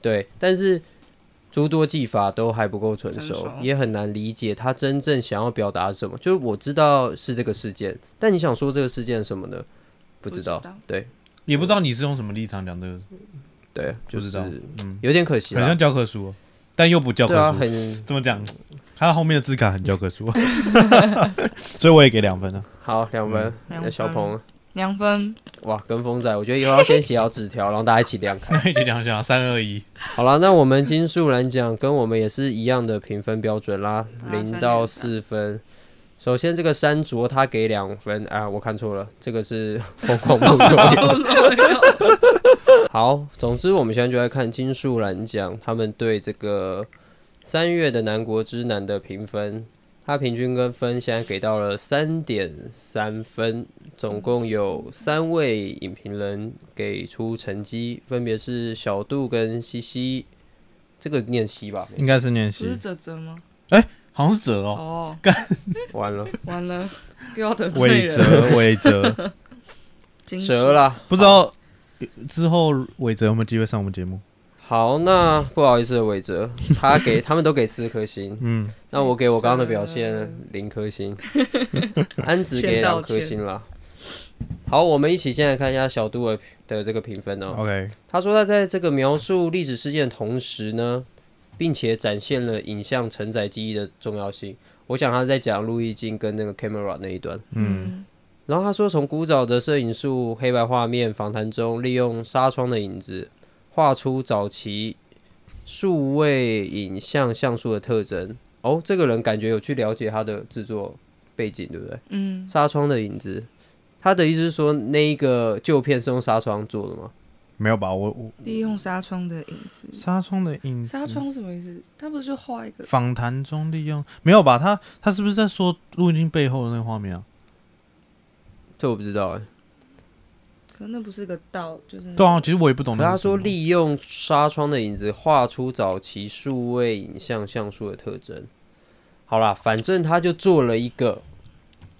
对，但是诸多技法都还不够成熟也很难理解他真正想要表达什么。就是我知道是这个事件，但你想说这个事件什么的？不知道，知道对也不知道你是用什么立场讲这个，对，就是不知道。嗯，有点可惜啦很像。教科书哦，但又不教科对啊，书。很怎么讲？他后面的字卡很教科书，所以我也给两分了。好，两分。两那小分鹏，两分，哇，跟风仔，我觉得以后要先写好纸条，然后大家一起量开。一起量一下，三二一。好了，那我们金素兰讲，跟我们也是一样的评分标准啦，啊零到四分。首先，这个山卓他给两分啊，我看错了，这个是 疯狂不作用。好，总之我们现在就来看金树兰奖他们对这个三月的南国之南的评分，他平均跟分现在给到了三点三分，总共有三位影评人给出成绩，分别是小杜跟西西，这个念西吧？应该是念不是习，泽泽吗？好像是哲哦，哦，完了，完了，又要得罪韦人。哲，韦哲，金折啦。不知道之后韦哲有没有机会上我们节目？好，那不好意思，伟哲，他给 他们都给四颗星，嗯，那我给我刚刚的表现零颗星，安子给两颗星啦。好，我们一起先来看一下小杜的的这个评分哦。OK，他说他在这个描述历史事件的同时呢，并且展现了影像承载记忆的重要性。我想他在讲路易金跟那个 camera 那一段。嗯，然后他说，从古早的摄影术、黑白画面访谈中，利用纱窗的影子，画出早期数位影像像素的特征。哦，这个人感觉有去了解他的制作背景，对不对？嗯，纱窗的影子，他的意思是说，那一个旧片是用纱窗做的吗？没有吧？我我利用纱窗的影子。纱窗的影子，纱窗什么意思？他不是就画一个？访谈中利用没有吧？他他是不是在说录音镜背后的那个画面啊？这我不知道哎。可那不是个道，就是那对啊，其实我也不懂可他说那是什么。利用纱窗的影子画出早期数位影像像素的特征。好啦，反正他就做了一个，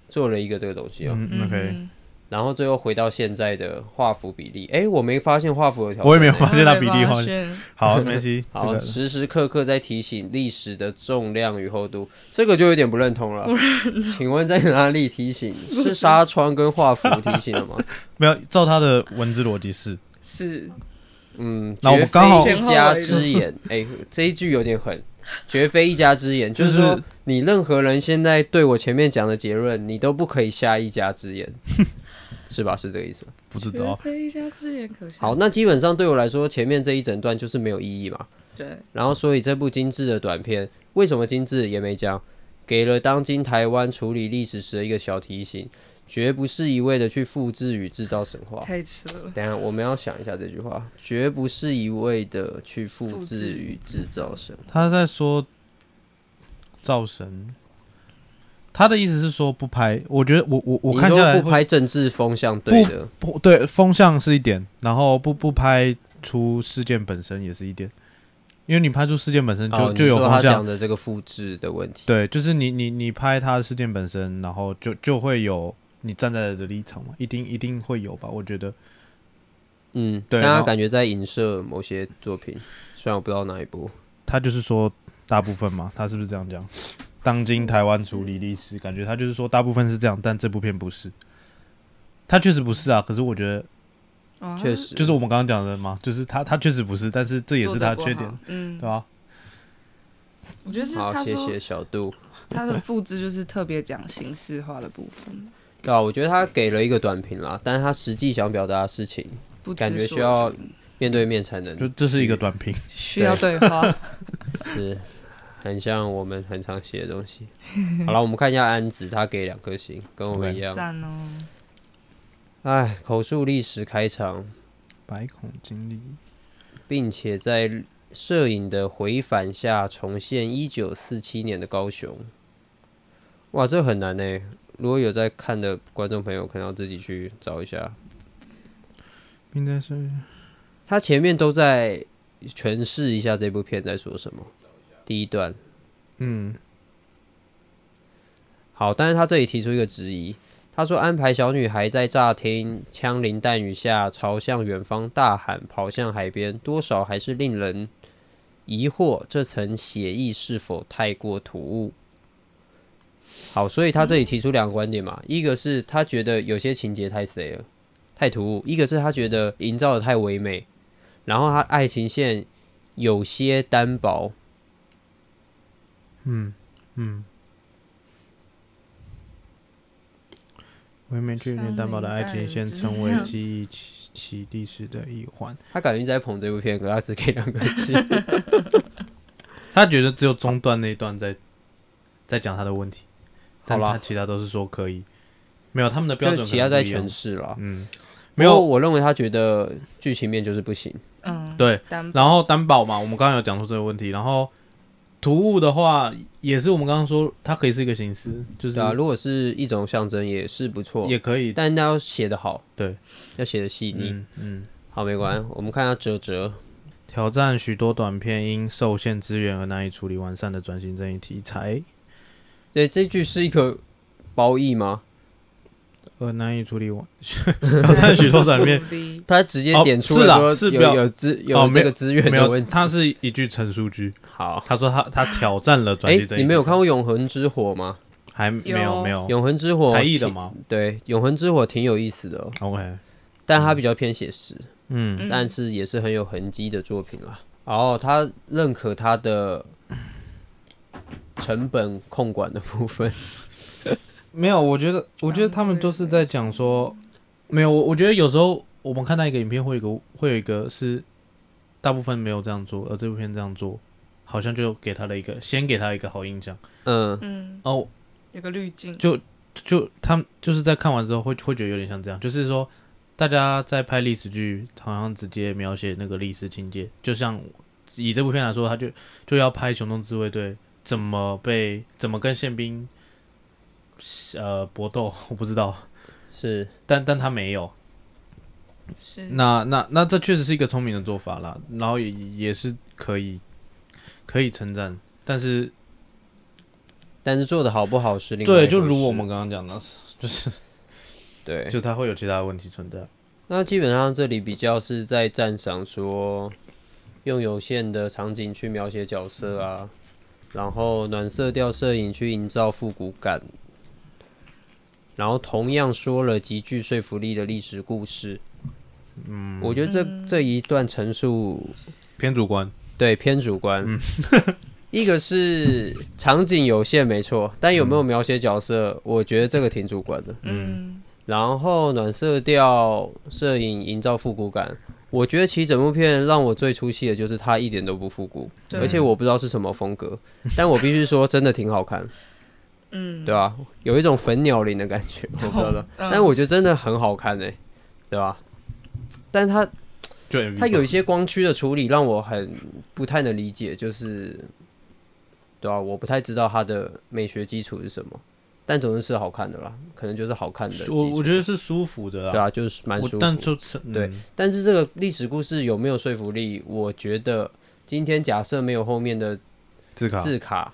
做了一个这个东西哦、嗯，OK，嗯然后最后回到现在的画幅比例。诶，我没发现画幅有调整，我也没有发现它比例好，没关系，这好，个时时刻刻在提醒历史的重量与厚度，这个就有点不认同了。请问在哪里提醒？是纱窗跟画幅提醒了吗？没有照他的文字逻辑是，是嗯，那我绝刚好一家之言。哎、这一句有点狠，绝非一家之言，就就是是说你任何人现在对我前面讲的结论，你都不可以下一家之言，是吧？是这个意思。不知道，绝非一家之言可笑。好，那基本上对我来说，前面这一整段就是没有意义嘛。对，然后，所以这部精致的短片为什么精致也没讲，给了当今台湾处理历史时的一个小提醒，绝不是一味的去复制与制造神话。太扯了。等下，我们要想一下这句话，绝不是一味的去复复制制与制造神话。他在说造神，他的意思是说不拍。我觉得我我我看下来不拍政治风向对的，不对，风向是一点，然后不不拍出事件本身也是一点，因为你拍出事件本身就、哦，就有风向，的这个复制的问题。对，就是你你你拍他的事件本身，然后就就会有你站在的立场嘛，一定一定会有吧？我觉得嗯，对他感觉在影射某些作品，虽然我不知道哪一部。他就是说大部分嘛，他是不是这样讲？当今台湾处理历史，感觉他就是说大部分是这样，但这部片不是。他确实不是啊，可是我觉得哦确实就是我们刚刚讲的嘛，就是他他确实不是，但是这也是他的缺点，嗯对，吧？我觉得是好，谢谢小杜。他的复制就是特别讲形式化的部分，对啊，我觉得他给了一个短评啦，但是他实际想表达的事情，不感觉需要面对面才能就这是一个短评，需要对话。是很像我们很常写的东西。好了，我们看一下安子，他给两颗星，跟我们一样。赞哦，哎，口述历史开场，百孔经历，并且在摄影的回返下重现一九四七年的高雄。哇，这很难呢。如果有在看的观众朋友，可能要自己去找一下。应该是他前面都在诠释一下这部片在说什么。第一段嗯好，但是他这里提出一个质疑，他说安排小女孩在乍听枪林弹雨下朝向远方大喊，跑向海边，多少还是令人疑惑这层写意是否太过突兀。好，所以他这里提出两个观点嘛，一个是他觉得有些情节太谁了，太突兀；一个是他觉得营造的太唯美，然后他爱情线有些单薄。嗯嗯，唯美却有点单薄的爱情线成为记忆起起历史的一环。他感觉在捧这部片，可他只给两个字。他觉得只有中段那一段在在讲他的问题，但他其他都是说可以，没有他们的标准其他在诠释了。嗯，没有我认为他觉得剧情面就是不行。嗯，对，然后担保嘛，我们刚刚有讲出这个问题，然后突兀的话也是我们刚刚说它可以是一个形式，就是对啊，如果是一种象征也是不错，也可以，但那要写得好，对，要写的细腻。嗯嗯。好，没关系，我们看下哲哲。挑战许多短片因受限资源而难以处理完善的转型正义题材，对，这句是一个褒义吗？而难以处理完挑战许多层面，他直接哦点出是啦了是表有资有有这个资源没有的问，题。他是一句陈述句。好，他说他他挑战了转哎型正，义，你没有看过《永恒之火》吗？还没有有没有《永恒之火》台译的？吗对，《永恒之火》挺有意思的哦，？OK，但他比较偏写实。嗯嗯但是也是很有痕迹的作品啦。然后他认可他的成本控管的部分，没有，我觉得我觉得他们都是在讲说，没有，我我觉得有时候我们看到一个影片会有一个会有一个是大部分没有这样做，而这部片这样做，好像就给他了一个先给他一个好印象。嗯，嗯，哦，有个滤镜，就就他们就是在看完之后会会觉得有点像这样，就是说大家在拍历史剧，好像直接描写那个历史情节，就像以这部片来说，他就就要拍雄东自卫队怎么被怎么跟宪兵呃搏斗，我不知道，是但但他没有，是那那那这确实是一个聪明的做法啦，然后也也是可以可以称赞，但是但是做的好不好是另外对，一回事就如我们刚刚讲的，就是 对，就他会有其他的问题存在。那基本上这里比较是在赞赏说用有限的场景去描写角色啊，然后暖色调摄影去营造复古感，然后同样说了极具说服力的历史故事。嗯，我觉得这嗯。这一段陈述偏主观，对偏主观。嗯。一个是场景有限没错，但有没有描写角色，我觉得这个挺主观的。嗯。然后暖色调摄影营造复古感，我觉得其实整部片让我最出戏的就是它一点都不复古，而且我不知道是什么风格，但我必须说真的挺好看，嗯，对吧、有一种粉鸟林的感觉，我不知道但我觉得真的很好看诶、对吧？但它就 MV 它有一些光区的处理让我很不太能理解，就是对啊，我不太知道它的美学基础是什么，但总之是好看的啦，可能就是好看的。我我觉得是舒服的啊，对啊，就是蛮舒服。我但就是对嗯但是这个历史故事有没有说服力？我觉得今天假设没有后面的字卡字卡，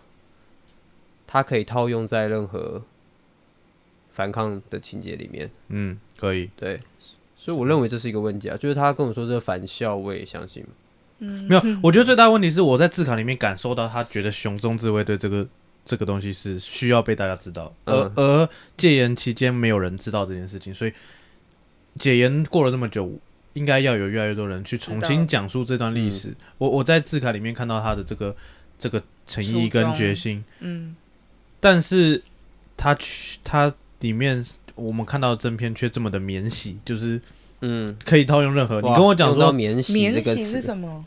它可以套用在任何反抗的情节里面。嗯可以，对，所以我认为这是一个问题啊，就是他跟我说这个反校，我也相信。嗯。没有，我觉得最大的问题是我在自考里面感受到他觉得雄中自卫队这个这个东西是需要被大家知道，而、嗯。而戒严期间没有人知道这件事情，所以解严过了这么久，应该要有越来越多人去重新讲述这段历史。我我在字卡里面看到他的这个这个诚意跟决心，嗯，但是它去他里面我们看到的正片却这么的免洗，就是嗯，可以套用任何。你跟我讲说，免洗免这个洗是词，什么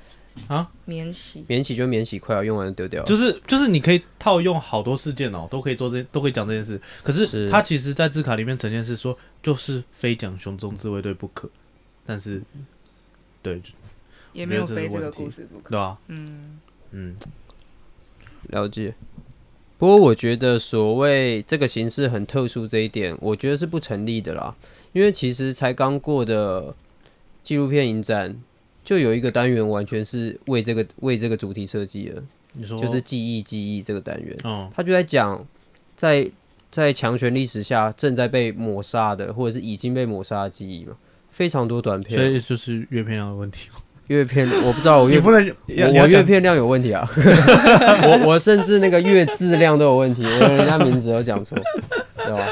啊？免洗免洗就免洗快要用完就丢掉了，就是就是你可以套用好多事件哦，都可以做这都可以讲这件事。可是是他其实在字卡里面呈现是说，就是非讲熊中自卫队不可。但是，对也没有非这个故事不可。对吧？嗯，嗯，了解。不过我觉得所谓这个形式很特殊这一点，我觉得是不成立的啦。因为其实才刚过的纪录片影展，就有一个单元完全是为这个为这个主题设计的，你说就是记忆记忆这个单元。哦，他就在讲，在在强权历史下正在被抹杀的，或者是已经被抹杀的记忆嘛，非常多短片所。以就是阅片量的问题。阅片我不知道我阅不能我阅片量有问题啊，我我甚至那个阅字量都有问题，我连人家名字都讲错，对吧？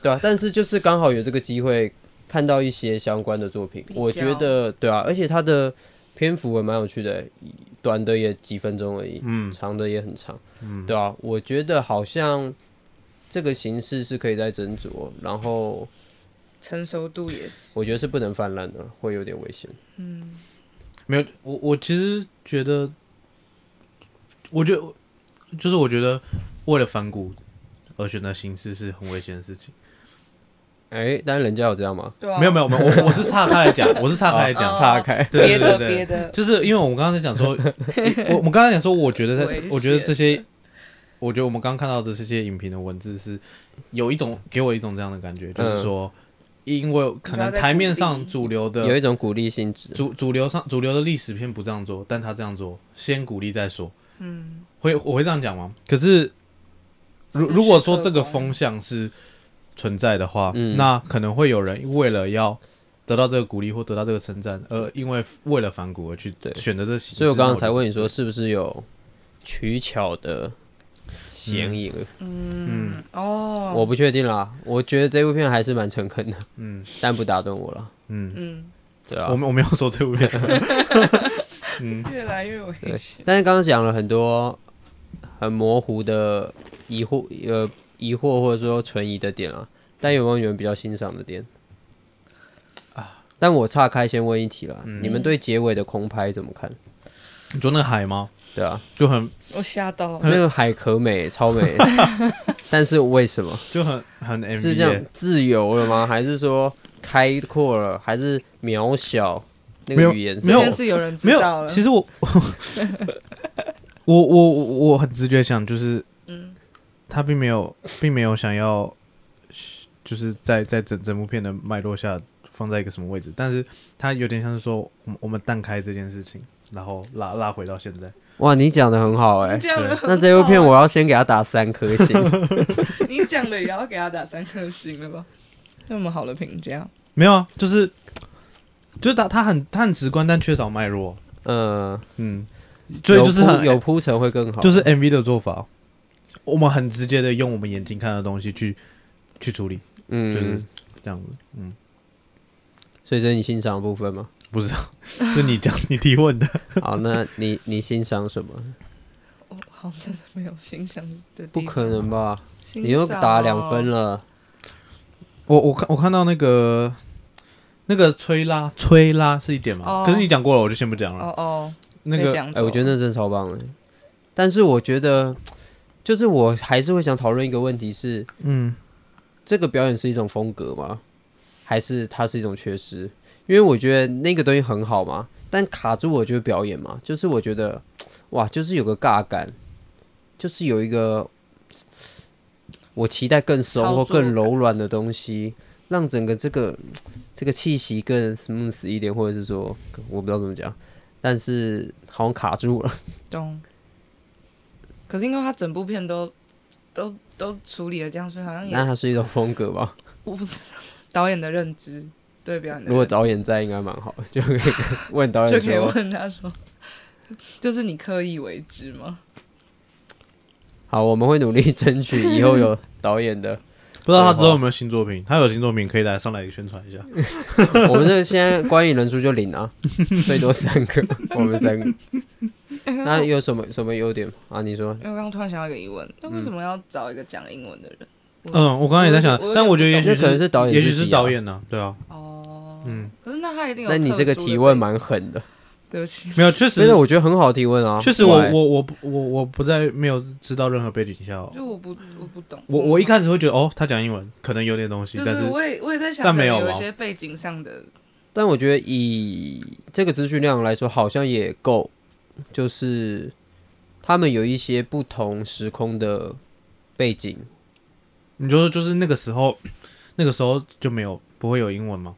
对啊，但是就是刚好有这个机会看到一些相关的作品，我觉得对啊，而且它的篇幅也蛮有趣的，短的也几分钟而已，嗯长的也很长，嗯对啊，我觉得好像这个形式是可以再斟酌，然后成熟度也是。我觉得是不能泛滥的，会有点危险。嗯，没有，我我其实觉得，我觉得就是我觉得为了反骨而选择形式是很危险的事情。哎、但是人家有这样吗？对啊，没有没有没有，我我是岔开来讲，我是岔开来讲，哦岔开，对别的对对别的，就是因为我们刚刚在讲说，我我们刚才讲说，我觉得在危，我觉得这些，我觉得我们刚刚看到的这些影评的文字是有一种给我一种这样的感觉，就是说，因为可能台面上主流的有一种鼓励性质。主主流上主流的历史片不这样做，但他这样做，先鼓励再说，嗯，会我会这样讲吗？可是如如果说这个风向是存在的话，嗯那可能会有人为了要得到这个鼓励或得到这个称赞，而因为为了反骨而去选择这个形式。所以我刚刚才问你说，是不是有取巧的嫌疑？嗯哦，我不确定啦，我觉得这部片还是蛮诚恳的，嗯但不打动我了。嗯，嗯，对啊我，们我没有说这部片，嗯越来越危对险。但是刚刚讲了很多很模糊的疑惑，呃，疑惑或者说存疑的点啊。但有没有你们比较欣赏的点啊？但我岔开先问一题了，嗯你们对结尾的空拍怎么看？你说那个海吗？对啊，就很我吓到，那个海可美，超美，但是为什么？就很很 MV 是这样自由了吗？还是说开阔了？还是渺小？那没有个语言没有是有人知没道了。有。其实我 我我我我很直觉想，就是嗯，他并没有并没有想要，就是在在整整部片的脉络下放在一个什么位置，但是他有点像是说，我们我们淡开这件事情，然后拉拉回到现在。哇，你讲的很好哎、那这部片我要先给他打三颗星。你讲的也要给他打三颗星了吧？那么好的评价，没有啊，就是就是他他很他很直观，但缺少脉络。嗯，嗯，所以就是有铺很有铺陈会更好。就是 MV 的做法，我们很直接的用我们眼睛看的东西去去处理，嗯，就是这样子。嗯，所以这是你欣赏的部分吗？不知道 是你讲你提问的。好，那你你欣赏什么？我好像真的没有欣赏的，不可能吧？你又打两分了。我我看我看到那个那个吹拉吹拉是一点嘛，哦可是你讲过了，我就先不讲了。哦哦，那个哎、我觉得那真的超棒的。但是我觉得，就是我还是会想讨论一个问题是：嗯，这个表演是一种风格吗？还是它是一种缺失？因为我觉得那个东西很好嘛，但卡住我就是表演嘛，就是我觉得哇，就是有个尬感，就是有一个我期待更松或更柔软的东西，让整个这个这个气息更 smooth 一点，或者是说我不知道怎么讲，但是好像卡住了。懂。可是因为他整部片都都都处理了这样，所以好像也那它是一种风格吧？我不知道导演的认知对表演的如果导演在，应该蛮好，就可以问导演就可以问他说，就是你刻意为之吗？好，我们会努力争取以后有 导演的不知道他之后有没有新作品？他有新作品可以来上来宣传一下。我们这个现在观影人数就零啊，最多三个，我们三个。那有什么什么优点啊？你说因为我刚刚突然想到一个疑问，那为什么要找一个讲英文的人？嗯，我刚刚也在想但我觉得也许可能是导演也许是导演呢，对啊，哦，嗯，可是那他一定有。那你这个提问，蛮狠的，对不起，没有，确实真的我觉得很好提问啊。确实我对我我不我我不在没有知道任何背景下哦，就我不我不懂。我我一开始会觉得哦，他讲英文可能有点东西，但是我也我也在想，但没有有一些背景上的，但我觉得以这个资讯量来说，好像也够，就是他们有一些不同时空的背景，你就说就是那个时候那个时候就没有不会有英文吗？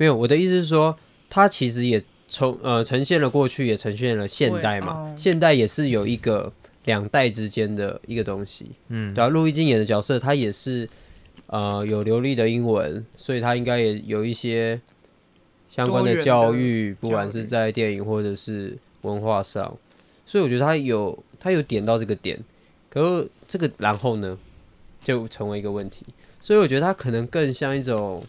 没有，我的意思是说，它其实也从呃呈现了过去，也呈现了现代嘛。哦现代也是有一个两代之间的一个东西，嗯，对啊。陆一金演的角色，他也是呃有流利的英文，所以他应该也有一些相关的教育，不管是在电影或者是文化上，所以我觉得他有他有点到这个点，可是这个然后呢，就成为一个问题。所以我觉得他可能更像一种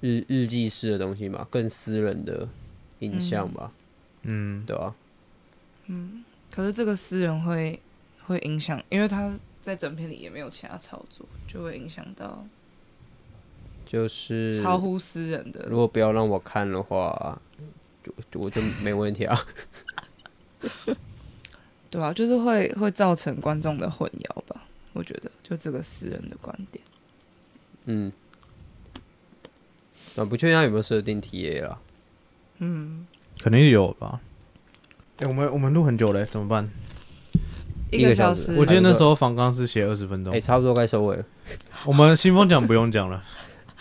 日日记式的东西嘛，更私人的影像吧，嗯，对吧、嗯可是这个私人会会影响，因为他在整片里也没有其他操作，就会影响到就是超乎私人的如。果不要让我看的话，就就我就没问题啊。对啊，就是会会造成观众的混淆吧？我觉得，就这个私人的观点。嗯，啊，不确定他有没有设定 TA 啦。嗯，肯定有吧。哎、我们我们录很久嘞，怎么办？一个小时，我记得那时候访纲是写二十分钟哎、，差不多该收尾了。我们新风奖不用讲了。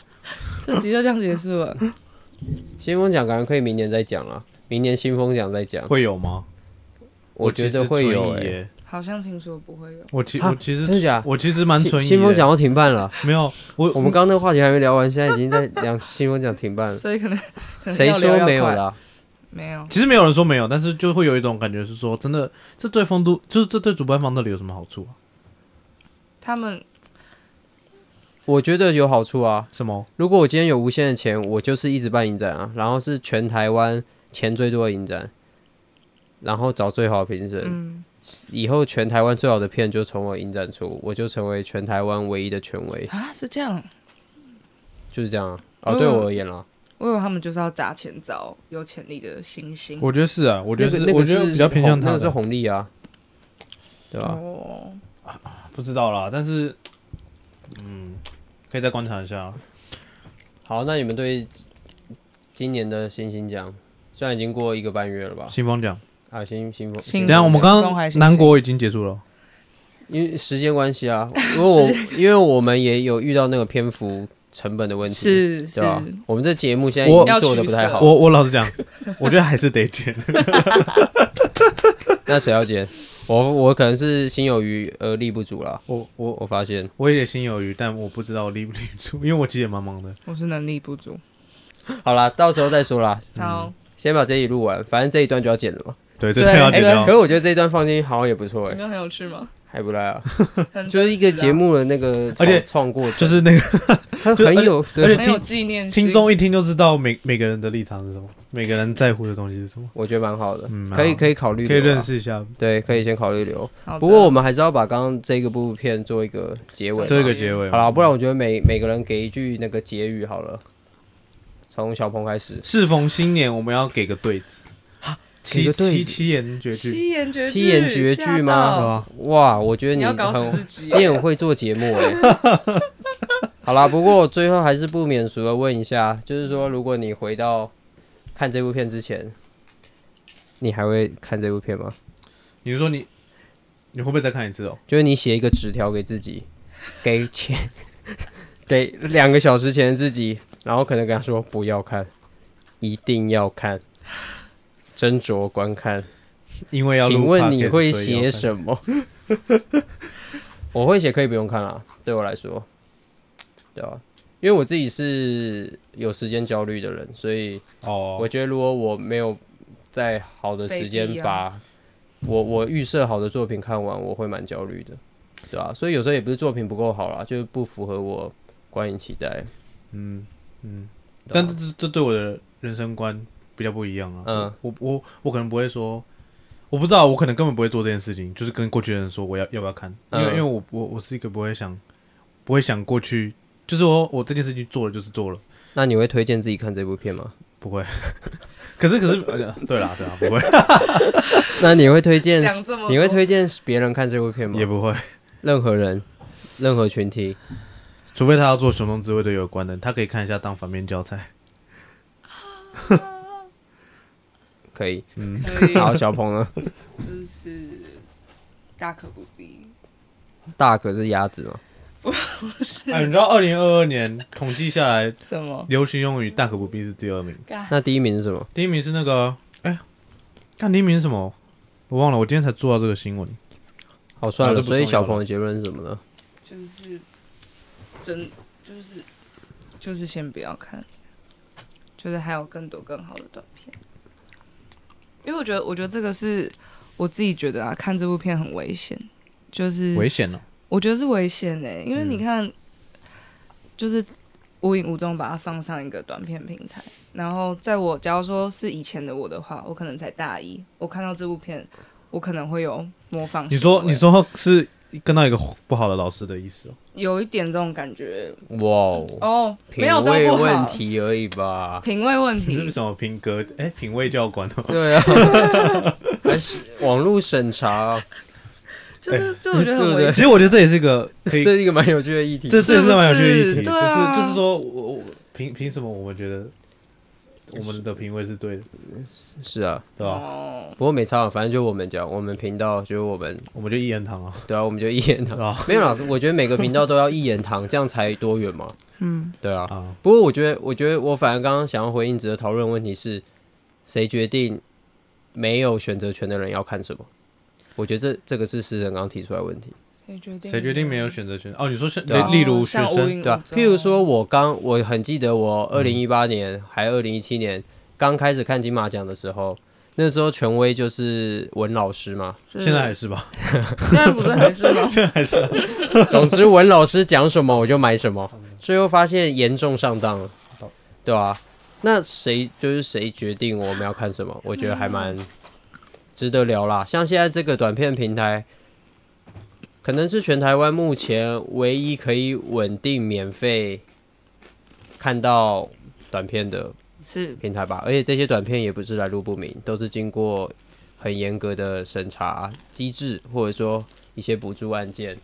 这集就这样结束了。新风奖感觉可以明年再讲了，明年新风奖再讲。会有吗？我觉得会有哎。好像听说不会有。我其哈我其实真的假我其实蛮新存疑的。新风奖要停办了，没有我我们刚刚那个话题还没聊完，现在已经在聊新风奖停办了。所以可能谁说没有啦？没有。其实没有人说没有，但是就会有一种感觉是说，真的这对风都就是这对主办方到底有什么好处啊？他们我觉得有好处啊。什么？如果我今天有无限的钱，我就是一直办影展啊，然后是全台湾钱最多的影展，然后找最好的评审，嗯，以后全台湾最好的片就从我影展出，我就成为全台湾唯一的权威，啊，是这样。就是这样啊。对我而言啦，我以为他们就是要砸钱找有潜力的新星。我觉得是啊，我觉得是，我觉得比较偏向他那个是。红利啊，对吧、哦，不知道啦，但是嗯，可以再观察一下。好，那你们对今年的星星奖，虽然已经过一个半月了吧？新风奖，啊，新新等一下我们刚刚南国已经结束了，因为时间关系啊，因为我因为我们也有遇到那个篇幅成本的问题，是是对，吧？我们这节目现在已经做的不太好，我我老实讲，我觉得还是得剪。那谁要剪？我我可能是心有余而力不足啦。我我我发现，我也心有余，但我不知道力不力足，因为我其实也蛮忙的。我是能力不足。好啦，到时候再说啦。好，先把这一录完，反正这一段就要剪了嘛。对，这对太要剪哎掉。可是我觉得这一段放进去好像也不错哎、你们很有趣吗？还不赖啊，就是一个节目的那个而且创过程，就是那个 它很有而且很有纪念性。听众一听就知道每每个人的立场是什么，每个人在乎的东西是什么，我觉得蛮好的，嗯可以可以考虑，可以认，识一下，对，可以先考虑留。不过我们还是要把刚刚这个部片做一个结尾，做一个结尾。好了，不然我觉得每每个人给一句那个结语好了，从小鹏开始。适逢新年，我们要给个对子，七七七言绝句，七言绝句，七言绝句吗？哇，我觉得你要搞死很自己。你很会做节目哎、好啦，不过我最后还是不免俗的问一下，就是说，如果你回到看这部片之前，你还会看这部片吗？你是说你你会不会再看一次哦？就是你写一个纸条给自己，给前 给两个小时前的自己，然后可能跟他说不要看，一定要看，斟酌观看。因为要请问你会写什么？我会写可以不用看了，对我来说，对吧、因为我自己是有时间焦虑的人，所以哦，我觉得如果我没有在好的时间把我我预设好的作品看完，我会蛮焦虑的。对吧、所以有时候也不是作品不够好啦，就是不符合我观影期待。嗯嗯，但这这这对我的人生观比较不一样啊。嗯我我我可能不会说，我不知道，我可能根本不会做这件事情，就是跟过去的人说我要要不要看，因为、嗯因为我我我是一个不会想不会想过去，就是说我这件事情做了就是做了，那你会推荐自己看这部片吗？不会。可是可是，呃对啦对啦，不会 那你会推荐？你会推荐别人看这部片吗也？不会，任何人，任何群体。除非他要做熊中之位的有关的，他可以看一下当反面教材。可以。嗯，可以好，小鹏呢？就是大可不必。大可是鸭子吗？不是哎，你知道二零二二年统计下来，什么？流行用语大可不必是第二名。那第一名是什么？第一名是那个，哎、看第一名是什么？我忘了，我今天才做到这个新闻。好，算了。所以小鹏的结论是什么呢？就是真就是就是先不要看，就是还有更多更好的短片。因为我觉得，我觉得这个是我自己觉得啊，看这部片很危险，就是危险哦！我觉得是危险的、因为嗯你看，就是无影无踪把它放上一个短片平台，然后在我假如说是以前的我的话，我可能才大一，我看到这部片，我可能会有模仿。你说，你，说是跟到一个不好的老师的意思哦？有一点这种感觉哇哦，哦，品没有到味不好问，题而已吧。品味问题，你是不是什么品格？哎、品味教官哦？对啊，还是网络审查，就是就我觉得其实我觉得这也是一个可以，这是一个蛮有趣的议题。这这也是蛮有趣的议题。是不是对啊就是就是说我我凭凭什么我们觉得我们的品味是对的，是啊，对吧？哦，不过没差，反正就我们讲，我们频道就是我们，我们就一言堂啊，对啊，我们就一言堂。没有啦，我觉得每个频道都要一言堂，这样才多元嘛。嗯，对啊，啊，不过我觉得，我觉得我反而刚刚想要回应值得讨论的问题是，谁决定没有选择权的人要看什么？我觉得这这个是诗人刚刚提出来的问题，谁决定？谁决定没有选择权？哦，你说是对啊例如学生，对啊无，踪譬如说，我刚我很记得我二零一八年还二零一七年刚开始看金马奖的时候，那时候权威就是文老师嘛，现在还是吧？现在不是还是吗？现在还是。总之文老师讲什么我就买什么，最后发现严重上当了，对吧、那谁就是谁决定我们要看什么？我觉得还蛮值得聊啦。像现在这个短片平台，可能是全台湾目前唯一可以稳定免费看到短片的是平台吧。而且这些短片也不是来路不明，都是经过很严格的审查机制，或者说一些补助案件。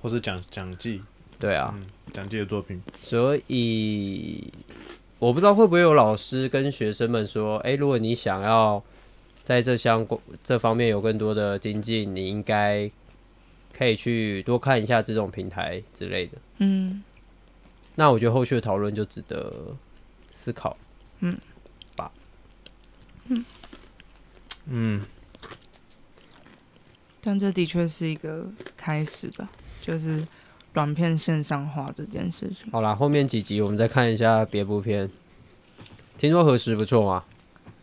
或是奖奖季，对啊，嗯，奖季的作品，所以我不知道会不会有老师跟学生们说，诶，如果你想要在这相关这方面有更多的精进，你应该可以去多看一下这种平台之类的。嗯，那我觉得后续的讨论就值得思考。嗯，吧。嗯嗯但这的确是一个开始吧，就是短片线上化这件事情。好啦，后面几集我们再看一下别部片。听说何时不错吗？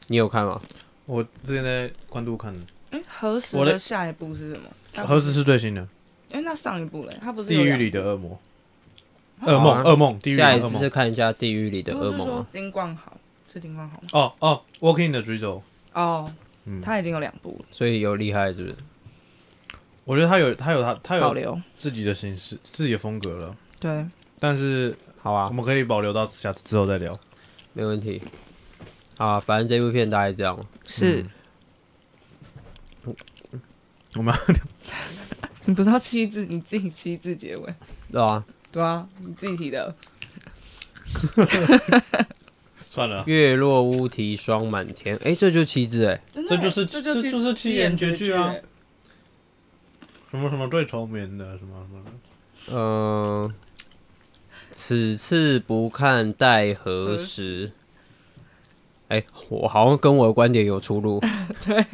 你有看吗？我之前在关渡看的，哎，何时的下一步是什么？何时是最新的？哎，那上一部嘞？它不《是地狱里的恶魔》，啊噩梦，啊噩梦，地狱里的噩梦下一次是。看一下《地狱里的不是说噩梦》啊。丁冠豪是丁冠豪吗？哦哦，《Walking the Drizzle》，哦，嗯，他已经有两部了，所以有厉害是不是？我觉得他有他有他他有保留。自己的形式、自己的风格了，对，但是好啊我，们可以保留到下次之后再聊。没问题。啊，反正这部片大概这样。是嗯我们 你不是要七字，你自己七字结尾。对啊，对啊，你自己提的。算了，月落乌啼霜满天，哎、这就是七字哎，真的这就是这这就是七言绝句啊欸什么什么最聪明的什么什么的，嗯、此次不看待何时？哎、我好像跟我的观点有出入。对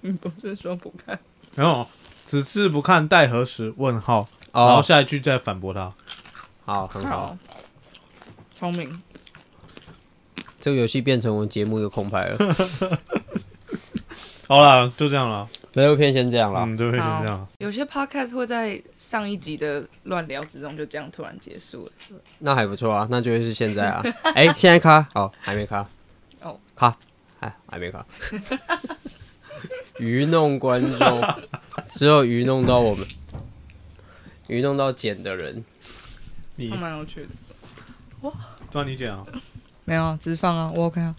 你不是说不看？然后此次不看待何时？问号，然后哦，下一句再反驳他。好，很好，，聪明。这个游戏变成我们节目的空白了。好啦，就这样了。这部片先这样啦。嗯，对，先好这样。有些 podcast 会在上一集的乱聊之中就这样突然结束了。那还不错啊，那就会是现在啊。哎、现在卡好，还没卡哦，卡，哎，还没卡。愚弄观众，只有愚弄到我们，愚弄到剪的人。你还蛮有趣的。让你捡啊。没有啊，只是放啊，我 OK 啊。